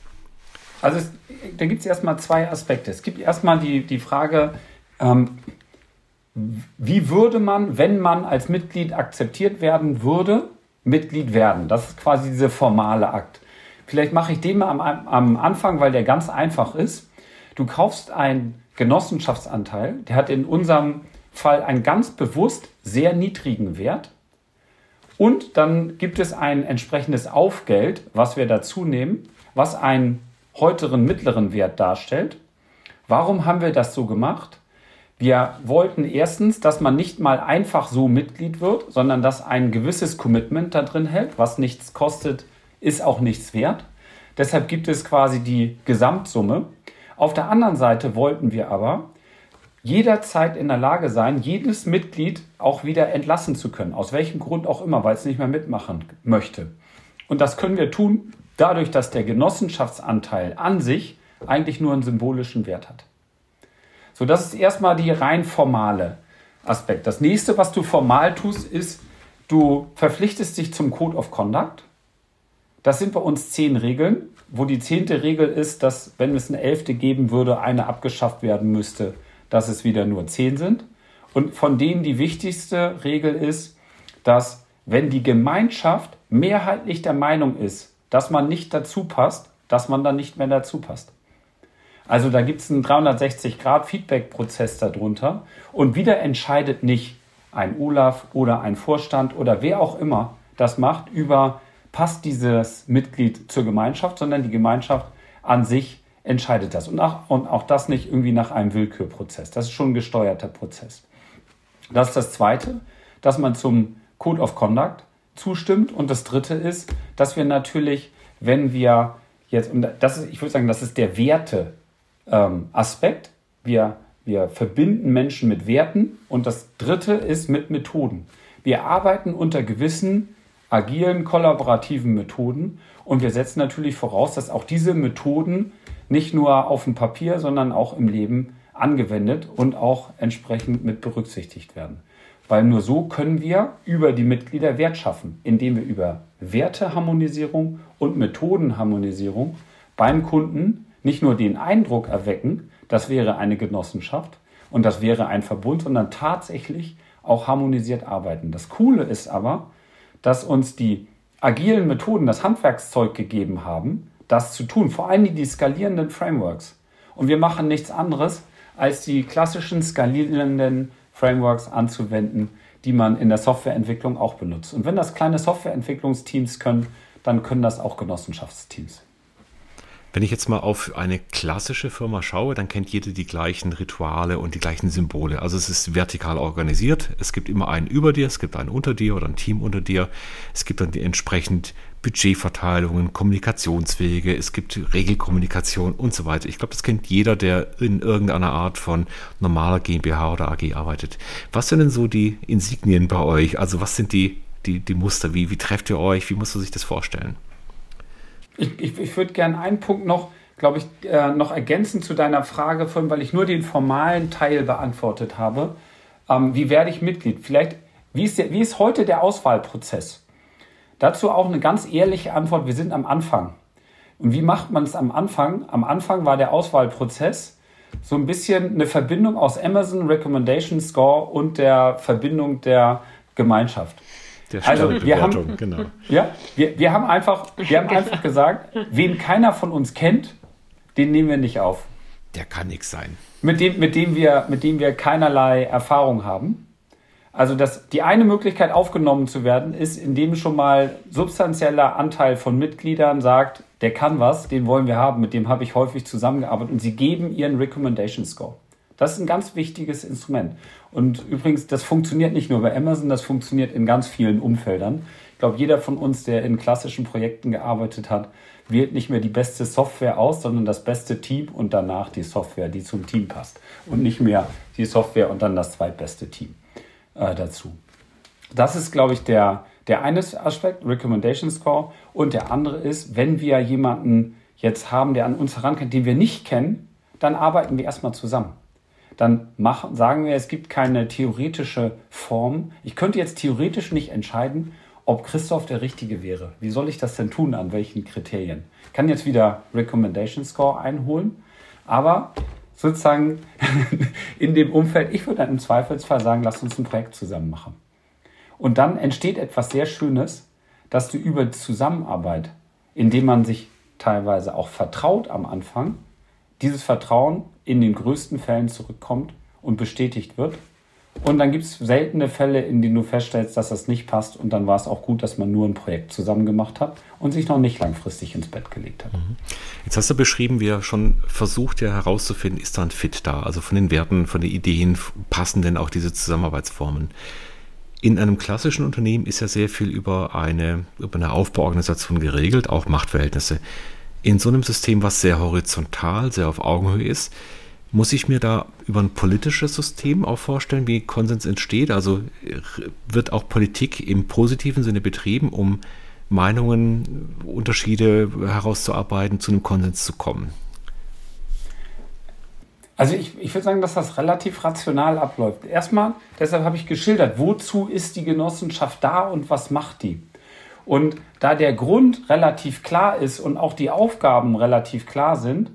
Also es, da gibt es erstmal zwei Aspekte. Es gibt erstmal die, die Frage, ähm, wie würde man, wenn man als Mitglied akzeptiert werden würde, Mitglied werden? Das ist quasi dieser formale Akt. Vielleicht mache ich den mal am, am Anfang, weil der ganz einfach ist. Du kaufst einen Genossenschaftsanteil, der hat in unserem Fall einen ganz bewusst sehr niedrigen Wert. Und dann gibt es ein entsprechendes Aufgeld, was wir dazu nehmen, was einen heuteren mittleren Wert darstellt. Warum haben wir das so gemacht? Wir wollten erstens, dass man nicht mal einfach so Mitglied wird, sondern dass ein gewisses Commitment da drin hält, was nichts kostet, ist auch nichts wert. Deshalb gibt es quasi die Gesamtsumme. Auf der anderen Seite wollten wir aber jederzeit in der Lage sein, jedes Mitglied auch wieder entlassen zu können. Aus welchem Grund auch immer, weil es nicht mehr mitmachen möchte. Und das können wir tun, dadurch, dass der Genossenschaftsanteil an sich eigentlich nur einen symbolischen Wert hat. So, das ist erstmal die rein formale Aspekt. Das nächste, was du formal tust, ist, du verpflichtest dich zum Code of Conduct. Das sind bei uns zehn Regeln, wo die zehnte Regel ist, dass, wenn es eine elfte geben würde, eine abgeschafft werden müsste, dass es wieder nur zehn sind. Und von denen die wichtigste Regel ist, dass wenn die Gemeinschaft mehrheitlich der Meinung ist, dass man nicht dazu passt, dass man dann nicht mehr dazu passt. Also da gibt es einen 360-Grad-Feedback-Prozess darunter und wieder entscheidet nicht ein Olaf oder ein Vorstand oder wer auch immer das macht über passt dieses Mitglied zur Gemeinschaft, sondern die Gemeinschaft an sich entscheidet das. Und auch, und auch das nicht irgendwie nach einem Willkürprozess. Das ist schon ein gesteuerter Prozess. Das ist das Zweite, dass man zum Code of Conduct zustimmt. Und das Dritte ist, dass wir natürlich, wenn wir jetzt, und das ist, ich würde sagen, das ist der Werte-Aspekt. Ähm, wir, wir verbinden Menschen mit Werten. Und das Dritte ist mit Methoden. Wir arbeiten unter gewissen agilen, kollaborativen Methoden. Und wir setzen natürlich voraus, dass auch diese Methoden nicht nur auf dem Papier, sondern auch im Leben angewendet und auch entsprechend mit berücksichtigt werden. Weil nur so können wir über die Mitglieder Wert schaffen, indem wir über Werteharmonisierung und Methodenharmonisierung beim Kunden nicht nur den Eindruck erwecken, das wäre eine Genossenschaft und das wäre ein Verbund, sondern tatsächlich auch harmonisiert arbeiten. Das Coole ist aber, dass uns die agilen Methoden das Handwerkszeug gegeben haben, das zu tun, vor allem die skalierenden Frameworks. Und wir machen nichts anderes, als die klassischen skalierenden Frameworks anzuwenden, die man in der Softwareentwicklung auch benutzt. Und wenn das kleine Softwareentwicklungsteams können, dann können das auch Genossenschaftsteams. Wenn ich jetzt mal auf eine klassische Firma schaue, dann kennt jede die gleichen Rituale und die gleichen Symbole. Also es ist vertikal organisiert. Es gibt immer einen über dir, es gibt einen unter dir oder ein Team unter dir. Es gibt dann die entsprechend Budgetverteilungen, Kommunikationswege, es gibt Regelkommunikation und so weiter. Ich glaube, das kennt jeder, der in irgendeiner Art von normaler GmbH oder AG arbeitet. Was sind denn so die Insignien bei euch? Also was sind die, die, die Muster? Wie, wie trefft ihr euch? Wie musst du sich das vorstellen? Ich, ich, ich würde gerne einen Punkt noch, glaube ich, äh, noch ergänzen zu deiner Frage von, weil ich nur den formalen Teil beantwortet habe. Ähm, wie werde ich Mitglied? Vielleicht, wie ist, der, wie ist heute der Auswahlprozess? Dazu auch eine ganz ehrliche Antwort. Wir sind am Anfang. Und wie macht man es am Anfang? Am Anfang war der Auswahlprozess so ein bisschen eine Verbindung aus Amazon Recommendation Score und der Verbindung der Gemeinschaft. Der also wir haben, genau. ja, wir, wir haben einfach, wir haben einfach gesagt, wen keiner von uns kennt, den nehmen wir nicht auf. Der kann nichts sein. Mit dem, mit dem wir, mit dem wir keinerlei Erfahrung haben. Also das, die eine Möglichkeit aufgenommen zu werden, ist, indem schon mal substanzieller Anteil von Mitgliedern sagt, der kann was, den wollen wir haben, mit dem habe ich häufig zusammengearbeitet und sie geben ihren Recommendation Score. Das ist ein ganz wichtiges Instrument. Und übrigens, das funktioniert nicht nur bei Amazon, das funktioniert in ganz vielen Umfeldern. Ich glaube, jeder von uns, der in klassischen Projekten gearbeitet hat, wählt nicht mehr die beste Software aus, sondern das beste Team und danach die Software, die zum Team passt. Und nicht mehr die Software und dann das zweitbeste Team äh, dazu. Das ist, glaube ich, der, Der eine Aspekt, Recommendation Score, und der andere ist, wenn wir jemanden jetzt haben, der an uns herankommt, den wir nicht kennen, dann arbeiten wir erstmal zusammen. Dann machen, sagen wir, es gibt keine theoretische Form. Ich könnte jetzt theoretisch nicht entscheiden, ob Christoph der Richtige wäre. Wie soll ich das denn tun? An welchen Kriterien? Ich kann jetzt wieder Recommendation Score einholen, aber sozusagen in dem Umfeld, ich würde dann im Zweifelsfall sagen, lass uns ein Projekt zusammen machen. Und dann entsteht etwas sehr Schönes, dass du über Zusammenarbeit, indem man sich teilweise auch vertraut am Anfang, dieses Vertrauen in den größten Fällen zurückkommt und bestätigt wird und dann gibt es seltene Fälle, in denen du feststellst, dass das nicht passt. Und dann war es auch gut, dass man nur ein Projekt zusammen gemacht hat und sich noch nicht langfristig ins Bett gelegt hat. Mhm. Jetzt hast du beschrieben, wie er schon versucht, ja herauszufinden, ist da ein Fit da? Also von den Werten, von den Ideen passen denn auch diese Zusammenarbeitsformen? In einem klassischen Unternehmen ist ja sehr viel über eine, über eine Aufbauorganisation geregelt, auch Machtverhältnisse. In so einem System, was sehr horizontal, sehr auf Augenhöhe ist, muss ich mir da über ein politisches System auch vorstellen, wie Konsens entsteht? Also wird auch Politik im positiven Sinne betrieben, um Meinungen, Unterschiede herauszuarbeiten, zu einem Konsens zu kommen? Also ich, ich würde sagen, dass das relativ rational abläuft. Erstmal, deshalb habe ich geschildert, wozu ist die Genossenschaft da und was macht die? Und da der Grund relativ klar ist und auch die Aufgaben relativ klar sind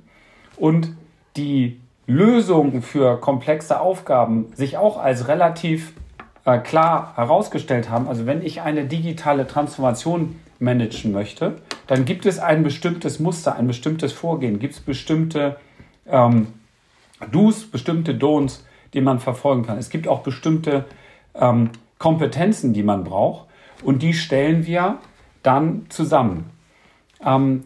und die Lösungen für komplexe Aufgaben sich auch als relativ äh, klar herausgestellt haben. Also wenn ich eine digitale Transformation managen möchte, dann gibt es ein bestimmtes Muster, ein bestimmtes Vorgehen, gibt es bestimmte ähm, Do's, bestimmte Don'ts, die man verfolgen kann. Es gibt auch bestimmte ähm, Kompetenzen, die man braucht und die stellen wir dann zusammen. Ähm,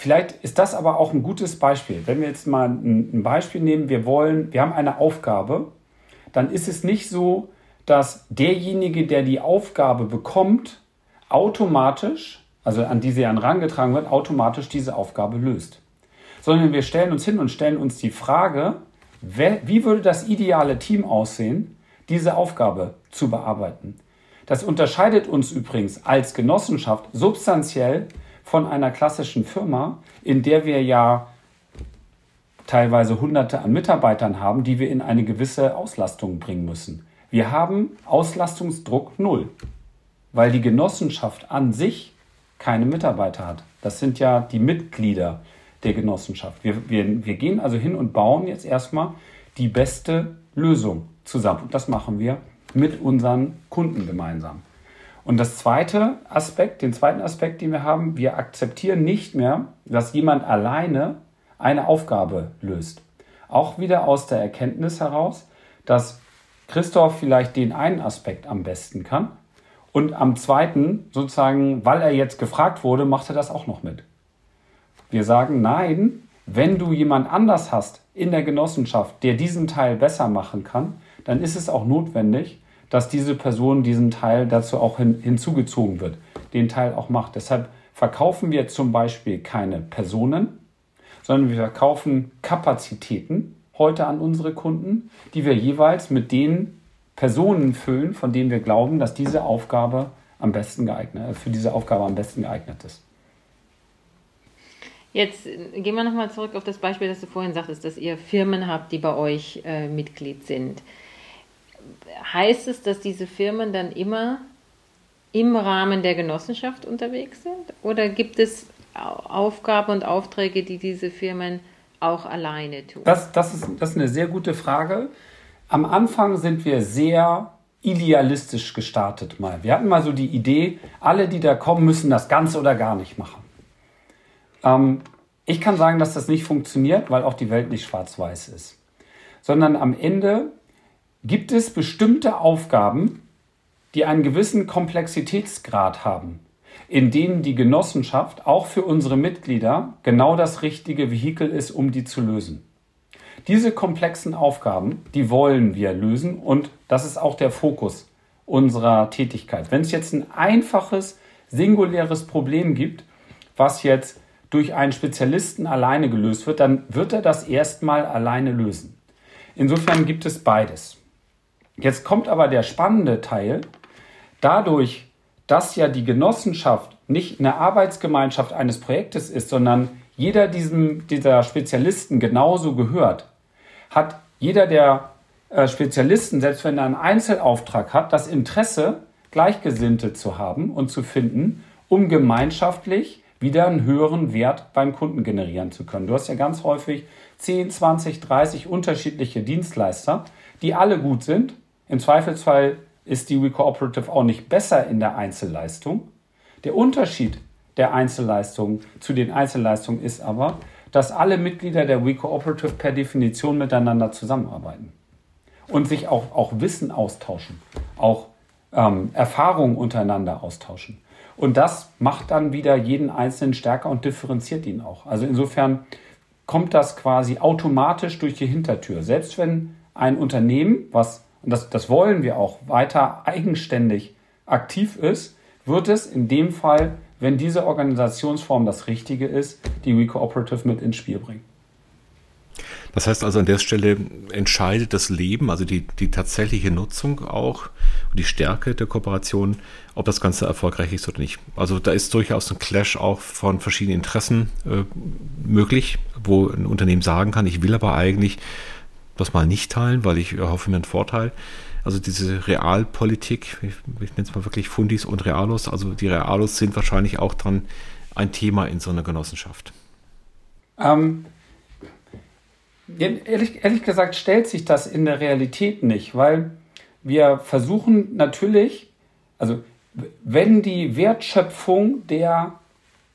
Vielleicht ist das aber auch ein gutes Beispiel. Wenn wir jetzt mal ein Beispiel nehmen, wir wollen, wir haben eine Aufgabe, dann ist es nicht so, dass derjenige, der die Aufgabe bekommt, automatisch, also an die sie herangetragen wird, automatisch diese Aufgabe löst. Sondern wir stellen uns hin und stellen uns die Frage, wie würde das ideale Team aussehen, diese Aufgabe zu bearbeiten. Das unterscheidet uns übrigens als Genossenschaft substanziell von einer klassischen Firma, in der wir ja teilweise Hunderte an Mitarbeitern haben, die wir in eine gewisse Auslastung bringen müssen. Wir haben Auslastungsdruck null, weil die Genossenschaft an sich keine Mitarbeiter hat. Das sind ja die Mitglieder der Genossenschaft. Wir, wir, wir gehen also hin und bauen jetzt erstmal die beste Lösung zusammen. Und das machen wir mit unseren Kunden gemeinsam. Und das zweite Aspekt, den zweiten Aspekt, den wir haben, wir akzeptieren nicht mehr, dass jemand alleine eine Aufgabe löst. Auch wieder aus der Erkenntnis heraus, dass Christoph vielleicht den einen Aspekt am besten kann und am zweiten, sozusagen, weil er jetzt gefragt wurde, macht er das auch noch mit. Wir sagen, nein, wenn du jemand anders hast in der Genossenschaft, der diesen Teil besser machen kann, dann ist es auch notwendig, dass diese Person diesen Teil dazu auch hin, hinzugezogen wird, den Teil auch macht. Deshalb verkaufen wir zum Beispiel keine Personen, sondern wir verkaufen Kapazitäten heute an unsere Kunden, die wir jeweils mit den Personen füllen, von denen wir glauben, dass diese Aufgabe am besten geeignet, für diese Aufgabe am besten geeignet ist. Jetzt gehen wir nochmal zurück auf das Beispiel, das du vorhin sagtest, dass ihr Firmen habt, die bei euch äh, Mitglied sind heißt es, dass diese Firmen dann immer im Rahmen der Genossenschaft unterwegs sind? Oder gibt es Aufgaben und Aufträge, die diese Firmen auch alleine tun? Das, das, ist, das ist eine sehr gute Frage. Am Anfang sind wir sehr idealistisch gestartet mal. Wir hatten mal so die Idee, alle, die da kommen, müssen das Ganze oder gar nicht machen. Ähm, ich kann sagen, dass das nicht funktioniert, weil auch die Welt nicht schwarz-weiß ist. Sondern am Ende gibt es bestimmte Aufgaben, die einen gewissen Komplexitätsgrad haben, in denen die Genossenschaft auch für unsere Mitglieder genau das richtige Vehikel ist, um die zu lösen. Diese komplexen Aufgaben, die wollen wir lösen und das ist auch der Fokus unserer Tätigkeit. Wenn es jetzt ein einfaches, singuläres Problem gibt, was jetzt durch einen Spezialisten alleine gelöst wird, dann wird er das erstmal alleine lösen. Insofern gibt es beides. Jetzt kommt aber der spannende Teil. Dadurch, dass ja die Genossenschaft nicht eine Arbeitsgemeinschaft eines Projektes ist, sondern jeder diesem, dieser Spezialisten genauso gehört, hat jeder der äh, Spezialisten, selbst wenn er einen Einzelauftrag hat, das Interesse, Gleichgesinnte zu haben und zu finden, um gemeinschaftlich wieder einen höheren Wert beim Kunden generieren zu können. Du hast ja ganz häufig 10, 20, 30 unterschiedliche Dienstleister, die alle gut sind. Im Zweifelsfall ist die WeCooperative auch nicht besser in der Einzelleistung. Der Unterschied der Einzelleistungen zu den Einzelleistungen ist aber, dass alle Mitglieder der WeCooperative per Definition miteinander zusammenarbeiten und sich auch, auch Wissen austauschen, auch ähm, Erfahrungen untereinander austauschen. Und das macht dann wieder jeden Einzelnen stärker und differenziert ihn auch. Also insofern kommt das quasi automatisch durch die Hintertür. Selbst wenn ein Unternehmen, was, und das, das wollen wir auch, weiter eigenständig aktiv ist, wird es in dem Fall, wenn diese Organisationsform das Richtige ist, die WeCooperative mit ins Spiel bringen. Das heißt also an der Stelle entscheidet das Leben, also die, die tatsächliche Nutzung auch und die Stärke der Kooperation, ob das Ganze erfolgreich ist oder nicht. Also da ist durchaus ein Clash auch von verschiedenen Interessen äh, möglich, wo ein Unternehmen sagen kann, ich will aber eigentlich das mal nicht teilen, weil ich erhoffe mir einen Vorteil. Also diese Realpolitik, ich, ich nenne es mal wirklich Fundis und Realos, also die Realos sind wahrscheinlich auch dann ein Thema in so einer Genossenschaft. Ähm, ehrlich, ehrlich gesagt stellt sich das in der Realität nicht, weil wir versuchen natürlich, also wenn die Wertschöpfung der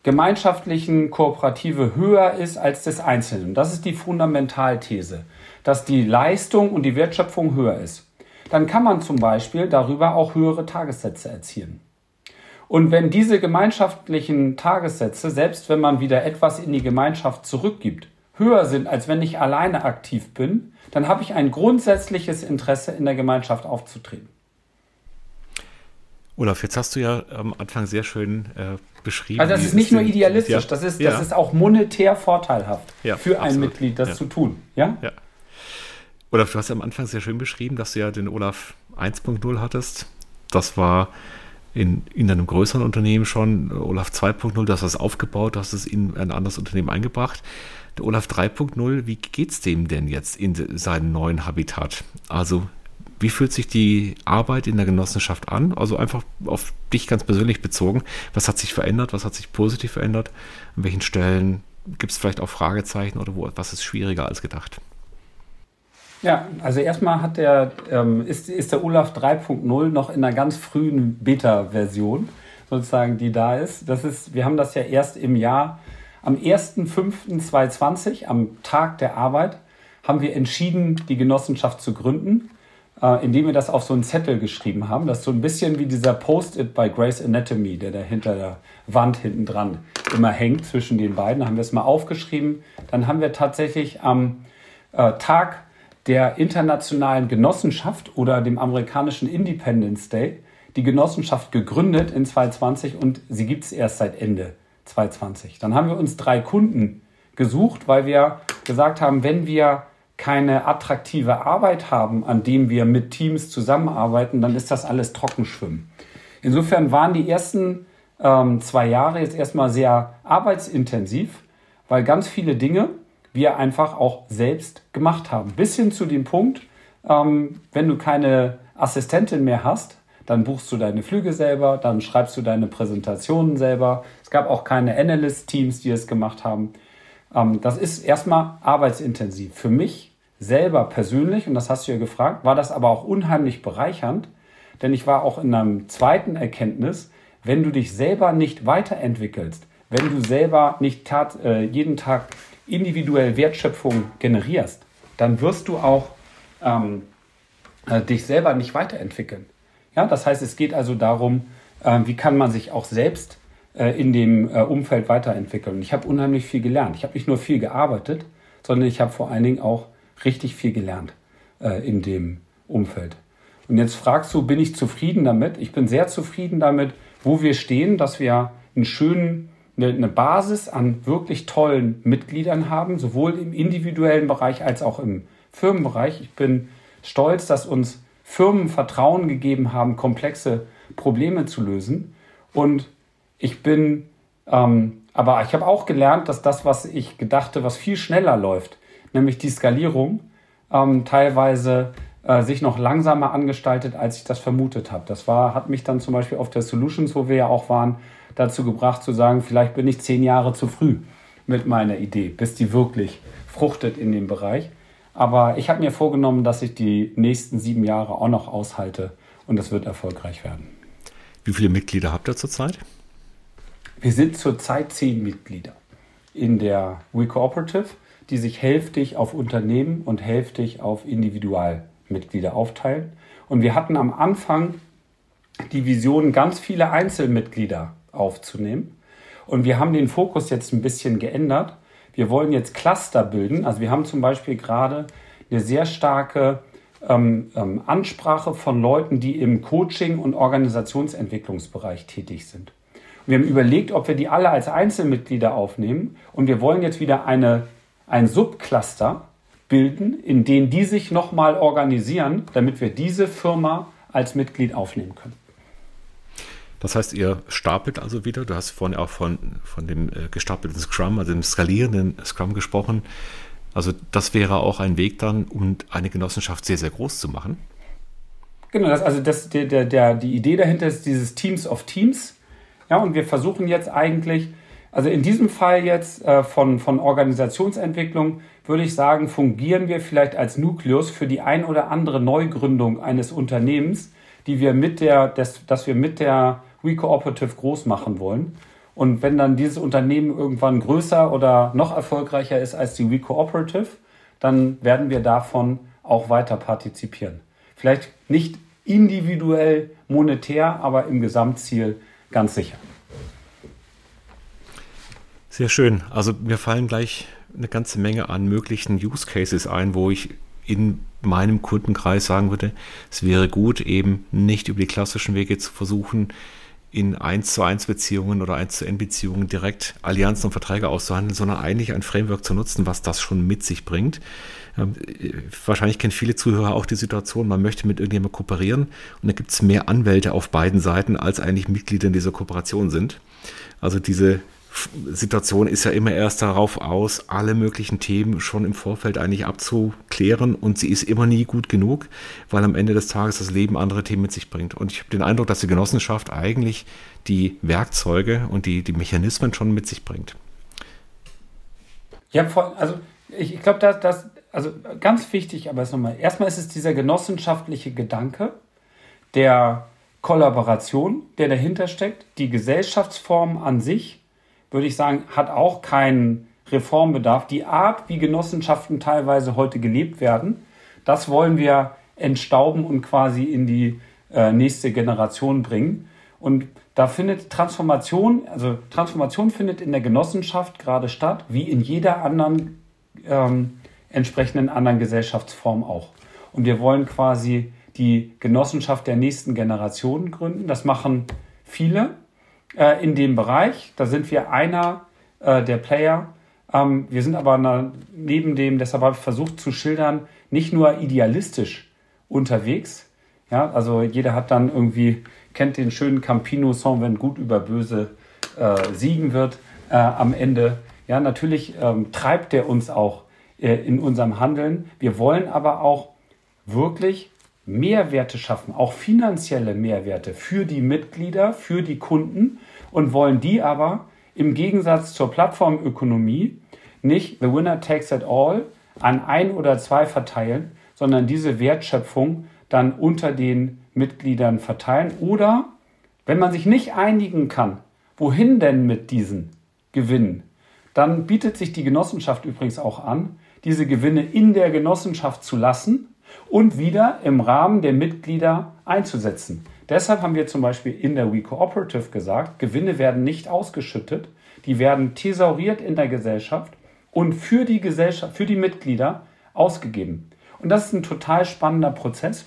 gemeinschaftlichen Kooperative höher ist als des Einzelnen, das ist die Fundamentalthese, dass die Leistung und die Wertschöpfung höher ist, dann kann man zum Beispiel darüber auch höhere Tagessätze erzielen. Und wenn diese gemeinschaftlichen Tagessätze, selbst wenn man wieder etwas in die Gemeinschaft zurückgibt, höher sind, als wenn ich alleine aktiv bin, dann habe ich ein grundsätzliches Interesse, in der Gemeinschaft aufzutreten. Olaf, jetzt hast du ja am Anfang sehr schön äh, beschrieben. Also das ist nicht nur idealistisch, ja. das, ist, das ja. ist auch monetär vorteilhaft ja, für ein absolut. Mitglied, das zu tun. Ja? ja. Olaf, du hast ja am Anfang sehr schön beschrieben, dass du ja den Olaf 1.0 hattest. Das war in, in einem größeren Unternehmen schon. Olaf 2.0, du hast das aufgebaut, du hast es in ein anderes Unternehmen eingebracht. Der Olaf 3.0, wie geht es dem denn jetzt in seinem neuen Habitat? Also, wie fühlt sich die Arbeit in der Genossenschaft an? Also einfach auf dich ganz persönlich bezogen. Was hat sich verändert? Was hat sich positiv verändert? An welchen Stellen gibt es vielleicht auch Fragezeichen oder wo, was ist schwieriger als gedacht? Ja, also erstmal hat der, ähm, ist, ist der Olaf 3.0 noch in einer ganz frühen Beta-Version, sozusagen, die da ist. Das ist. Wir haben das ja erst im Jahr am 1.5.2020, am Tag der Arbeit, haben wir entschieden, die Genossenschaft zu gründen, indem wir das auf so einen Zettel geschrieben haben. Das ist so ein bisschen wie dieser Post-it bei Grace Anatomy, der da hinter der Wand hinten dran immer hängt zwischen den beiden. Da haben wir es mal aufgeschrieben. Dann haben wir tatsächlich am äh, Tag der internationalen Genossenschaft oder dem amerikanischen Independence Day die Genossenschaft gegründet in 2020 und sie gibt es erst seit Ende 2020. Dann haben wir uns drei Kunden gesucht, weil wir gesagt haben, wenn wir keine attraktive Arbeit haben, an dem wir mit Teams zusammenarbeiten, dann ist das alles Trockenschwimmen. Insofern waren die ersten ähm, zwei Jahre jetzt erstmal sehr arbeitsintensiv, weil ganz viele Dinge wir einfach auch selbst gemacht haben. Bis hin zu dem Punkt, ähm, wenn du keine Assistentin mehr hast, dann buchst du deine Flüge selber, dann schreibst du deine Präsentationen selber. Es gab auch keine Analyst-Teams, die es gemacht haben. Ähm, das ist erstmal arbeitsintensiv. Für mich selber persönlich, und das hast du ja gefragt, war das aber auch unheimlich bereichernd, denn ich war auch in einem zweiten Erkenntnis, wenn du dich selber nicht weiterentwickelst, wenn du selber nicht tat, äh, jeden Tag individuell Wertschöpfung generierst, dann wirst du auch ähm, äh, dich selber nicht weiterentwickeln. Ja, das heißt, es geht also darum, äh, wie kann man sich auch selbst in dem äh, Umfeld weiterentwickeln. Ich habe unheimlich viel gelernt. Ich habe nicht nur viel gearbeitet, sondern ich habe vor allen Dingen auch richtig viel gelernt äh, in dem Umfeld. Und jetzt fragst du, bin ich zufrieden damit? Ich bin sehr zufrieden damit, wo wir stehen, dass wir einen schönen, eine Basis an wirklich tollen Mitgliedern haben, sowohl im individuellen Bereich als auch im Firmenbereich. Ich bin stolz, dass uns Firmen Vertrauen gegeben haben, komplexe Probleme zu lösen. Und ich bin, ähm, aber ich habe auch gelernt, dass das, was ich gedachte, was viel schneller läuft, nämlich die Skalierung, ähm, teilweise äh, sich noch langsamer angestaltet, als ich das vermutet habe. Das war, hat mich dann zum Beispiel auf der Solutions, wo wir ja auch waren, dazu gebracht zu sagen, vielleicht bin ich zehn Jahre zu früh mit meiner Idee, bis die wirklich fruchtet in dem Bereich. Aber ich habe mir vorgenommen, dass ich die nächsten sieben Jahre auch noch aushalte und das wird erfolgreich werden. Wie viele Mitglieder habt ihr zurzeit? Wir sind zurzeit zehn Mitglieder in der WeCooperative, die sich hälftig auf Unternehmen und hälftig auf Individualmitglieder aufteilen. Und wir hatten am Anfang die Vision, ganz viele Einzelmitglieder aufzunehmen. Und wir haben den Fokus jetzt ein bisschen geändert. Wir wollen jetzt Cluster bilden. Also wir haben zum Beispiel gerade eine sehr starke ähm, ähm, Ansprache von Leuten, die im Coaching- und Organisationsentwicklungsbereich tätig sind. Wir haben überlegt, ob wir die alle als Einzelmitglieder aufnehmen und wir wollen jetzt wieder eine, ein Subcluster bilden, in dem die sich nochmal organisieren, damit wir diese Firma als Mitglied aufnehmen können. Das heißt, ihr stapelt also wieder. Du hast vorhin auch von, von dem äh, gestapelten Scrum, also dem skalierenden Scrum gesprochen. Also das wäre auch ein Weg dann, um eine Genossenschaft sehr, sehr groß zu machen. Genau, das, also das, der, der, der, die Idee dahinter ist dieses Teams of Teams. Ja, und wir versuchen jetzt eigentlich, also in diesem Fall jetzt äh, von, von Organisationsentwicklung, würde ich sagen, fungieren wir vielleicht als Nukleus für die ein oder andere Neugründung eines Unternehmens, die wir mit der, das, dass wir mit der WeCooperative groß machen wollen. Und wenn dann dieses Unternehmen irgendwann größer oder noch erfolgreicher ist als die WeCooperative, dann werden wir davon auch weiter partizipieren. Vielleicht nicht individuell monetär, aber im Gesamtziel ganz sicher. Sehr schön. Also mir fallen gleich eine ganze Menge an möglichen Use Cases ein, wo ich in meinem Kundenkreis sagen würde, es wäre gut, eben nicht über die klassischen Wege zu versuchen, in 1 zu 1 Beziehungen oder 1 zu N Beziehungen direkt Allianzen und Verträge auszuhandeln, sondern eigentlich ein Framework zu nutzen, was das schon mit sich bringt. Ähm, wahrscheinlich kennen viele Zuhörer auch die Situation, man möchte mit irgendjemandem kooperieren und da gibt es mehr Anwälte auf beiden Seiten, als eigentlich Mitglieder in dieser Kooperation sind. Also diese Situation ist ja immer erst darauf aus, alle möglichen Themen schon im Vorfeld eigentlich abzuklären und sie ist immer nie gut genug, weil am Ende des Tages das Leben andere Themen mit sich bringt. Und ich habe den Eindruck, dass die Genossenschaft eigentlich die Werkzeuge und die, die Mechanismen schon mit sich bringt. Ja, also ich, ich glaube, dass das, also ganz wichtig, aber es nochmal, erstmal ist es dieser genossenschaftliche Gedanke der Kollaboration, der dahinter steckt, die Gesellschaftsform an sich würde ich sagen, hat auch keinen Reformbedarf. Die Art, wie Genossenschaften teilweise heute gelebt werden, das wollen wir entstauben und quasi in die äh, nächste Generation bringen. Und da findet Transformation, also Transformation findet in der Genossenschaft gerade statt, wie in jeder anderen ähm, entsprechenden anderen Gesellschaftsform auch. Und wir wollen quasi die Genossenschaft der nächsten Generation gründen. Das machen viele äh, in dem Bereich. Da sind wir einer äh, der Player. Ähm, wir sind aber neben dem, deshalb habe ich versucht zu schildern, nicht nur idealistisch unterwegs. Ja, also jeder hat dann irgendwie, kennt den schönen Campino-Song, wenn gut über böse äh, siegen wird äh, am Ende. Ja, natürlich ähm, treibt der uns auch in unserem Handeln. Wir wollen aber auch wirklich Mehrwerte schaffen, auch finanzielle Mehrwerte für die Mitglieder, für die Kunden und wollen die aber im Gegensatz zur Plattformökonomie nicht the winner takes it all an ein oder zwei verteilen, sondern diese Wertschöpfung dann unter den Mitgliedern verteilen. Oder wenn man sich nicht einigen kann, wohin denn mit diesen Gewinnen, dann bietet sich die Genossenschaft übrigens auch an, diese Gewinne in der Genossenschaft zu lassen und wieder im Rahmen der Mitglieder einzusetzen. Deshalb haben wir zum Beispiel in der WeCooperative gesagt, Gewinne werden nicht ausgeschüttet, die werden thesauriert in der Gesellschaft und für die Gesellschaft, für die Mitglieder ausgegeben. Und das ist ein total spannender Prozess,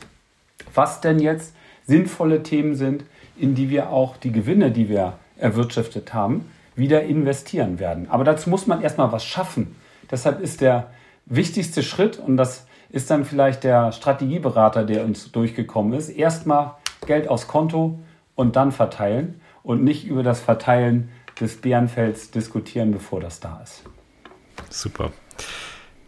was denn jetzt sinnvolle Themen sind, in die wir auch die Gewinne, die wir erwirtschaftet haben, wieder investieren werden. Aber dazu muss man erstmal was schaffen. Deshalb ist der wichtigste Schritt, und das ist dann vielleicht der Strategieberater, der uns durchgekommen ist, erstmal Geld aufs Konto und dann verteilen. und nicht über das Verteilen des Bärenfelds diskutieren, bevor das da ist. Super.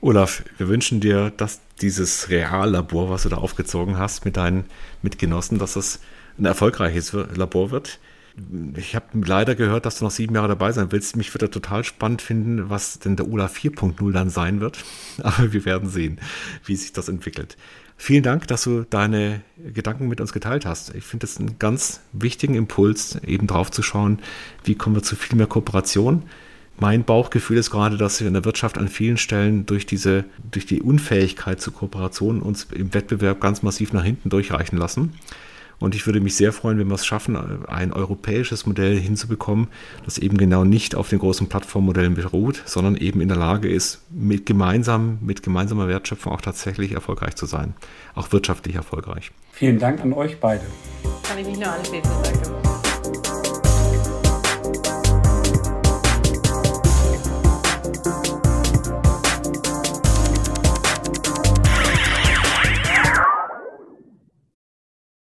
Olaf, wir wünschen dir, dass dieses Reallabor, was du da aufgezogen hast mit deinen Mitgenossen, dass das ein erfolgreiches Labor wird. Ich habe leider gehört, dass du noch sieben Jahre dabei sein willst. Mich würde total spannend finden, was denn der Olaf 4.0 dann sein wird. Aber wir werden sehen, wie sich das entwickelt. Vielen Dank, dass du deine Gedanken mit uns geteilt hast. Ich finde es einen ganz wichtigen Impuls, eben drauf zu schauen, wie kommen wir zu viel mehr Kooperation. Mein Bauchgefühl ist gerade, dass wir in der Wirtschaft an vielen Stellen durch diese, durch die Unfähigkeit zur Kooperation uns im Wettbewerb ganz massiv nach hinten durchreichen lassen. Und ich würde mich sehr freuen, wenn wir es schaffen, ein europäisches Modell hinzubekommen, das eben genau nicht auf den großen Plattformmodellen beruht, sondern eben in der Lage ist, mit gemeinsam, mit gemeinsamer Wertschöpfung auch tatsächlich erfolgreich zu sein. Auch wirtschaftlich erfolgreich. Vielen Dank an euch beide. Kann ich mich nur anschließen, danke.